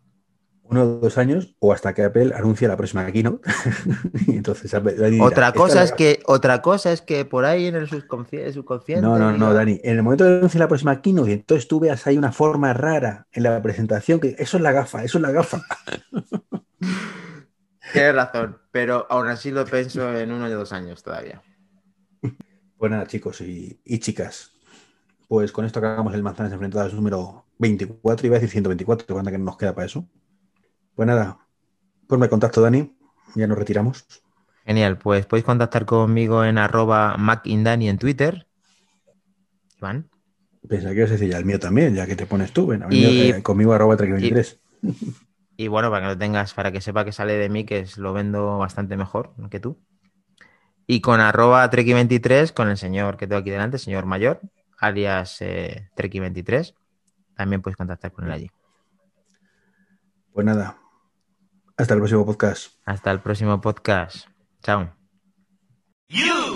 Speaker 1: Uno o dos años o hasta que Apple anuncie la próxima keynote. y entonces Apple dirá,
Speaker 2: Otra
Speaker 1: "Esta
Speaker 2: cosa es que, otra cosa es que por ahí en el subconsci- subconsciente.
Speaker 1: No, no, no,
Speaker 2: diga-
Speaker 1: Dani. En el momento de anunciar la próxima keynote, y entonces tú veas ahí una forma rara en la presentación, que eso es la gafa, eso es la gafa.
Speaker 2: Tienes razón, pero aún así lo pienso en uno o dos años todavía.
Speaker 1: Pues nada, chicos y, y chicas. Pues con esto acabamos el Manzanas Enfrentadas número 24, iba a decir 124, que anda que no nos queda para eso. Pues nada, pues me contacto, Dani, ya nos retiramos.
Speaker 2: Genial, pues podéis contactar conmigo en arroba macindani en Twitter. Iván.
Speaker 1: Pensaba que ibas a decir ya el mío también, ya que te pones tú. Ven,
Speaker 2: Y-
Speaker 1: eh, conmigo arroba 23.
Speaker 2: Y bueno, para que lo tengas, para que sepa que sale de mí, que es- lo vendo bastante mejor que tú. Y con arroba treki23, con el señor que tengo aquí delante, señor mayor, alias eh, treki23, también puedes contactar con él allí.
Speaker 1: Pues nada, hasta el próximo podcast.
Speaker 2: Hasta el próximo podcast. Chao.
Speaker 4: You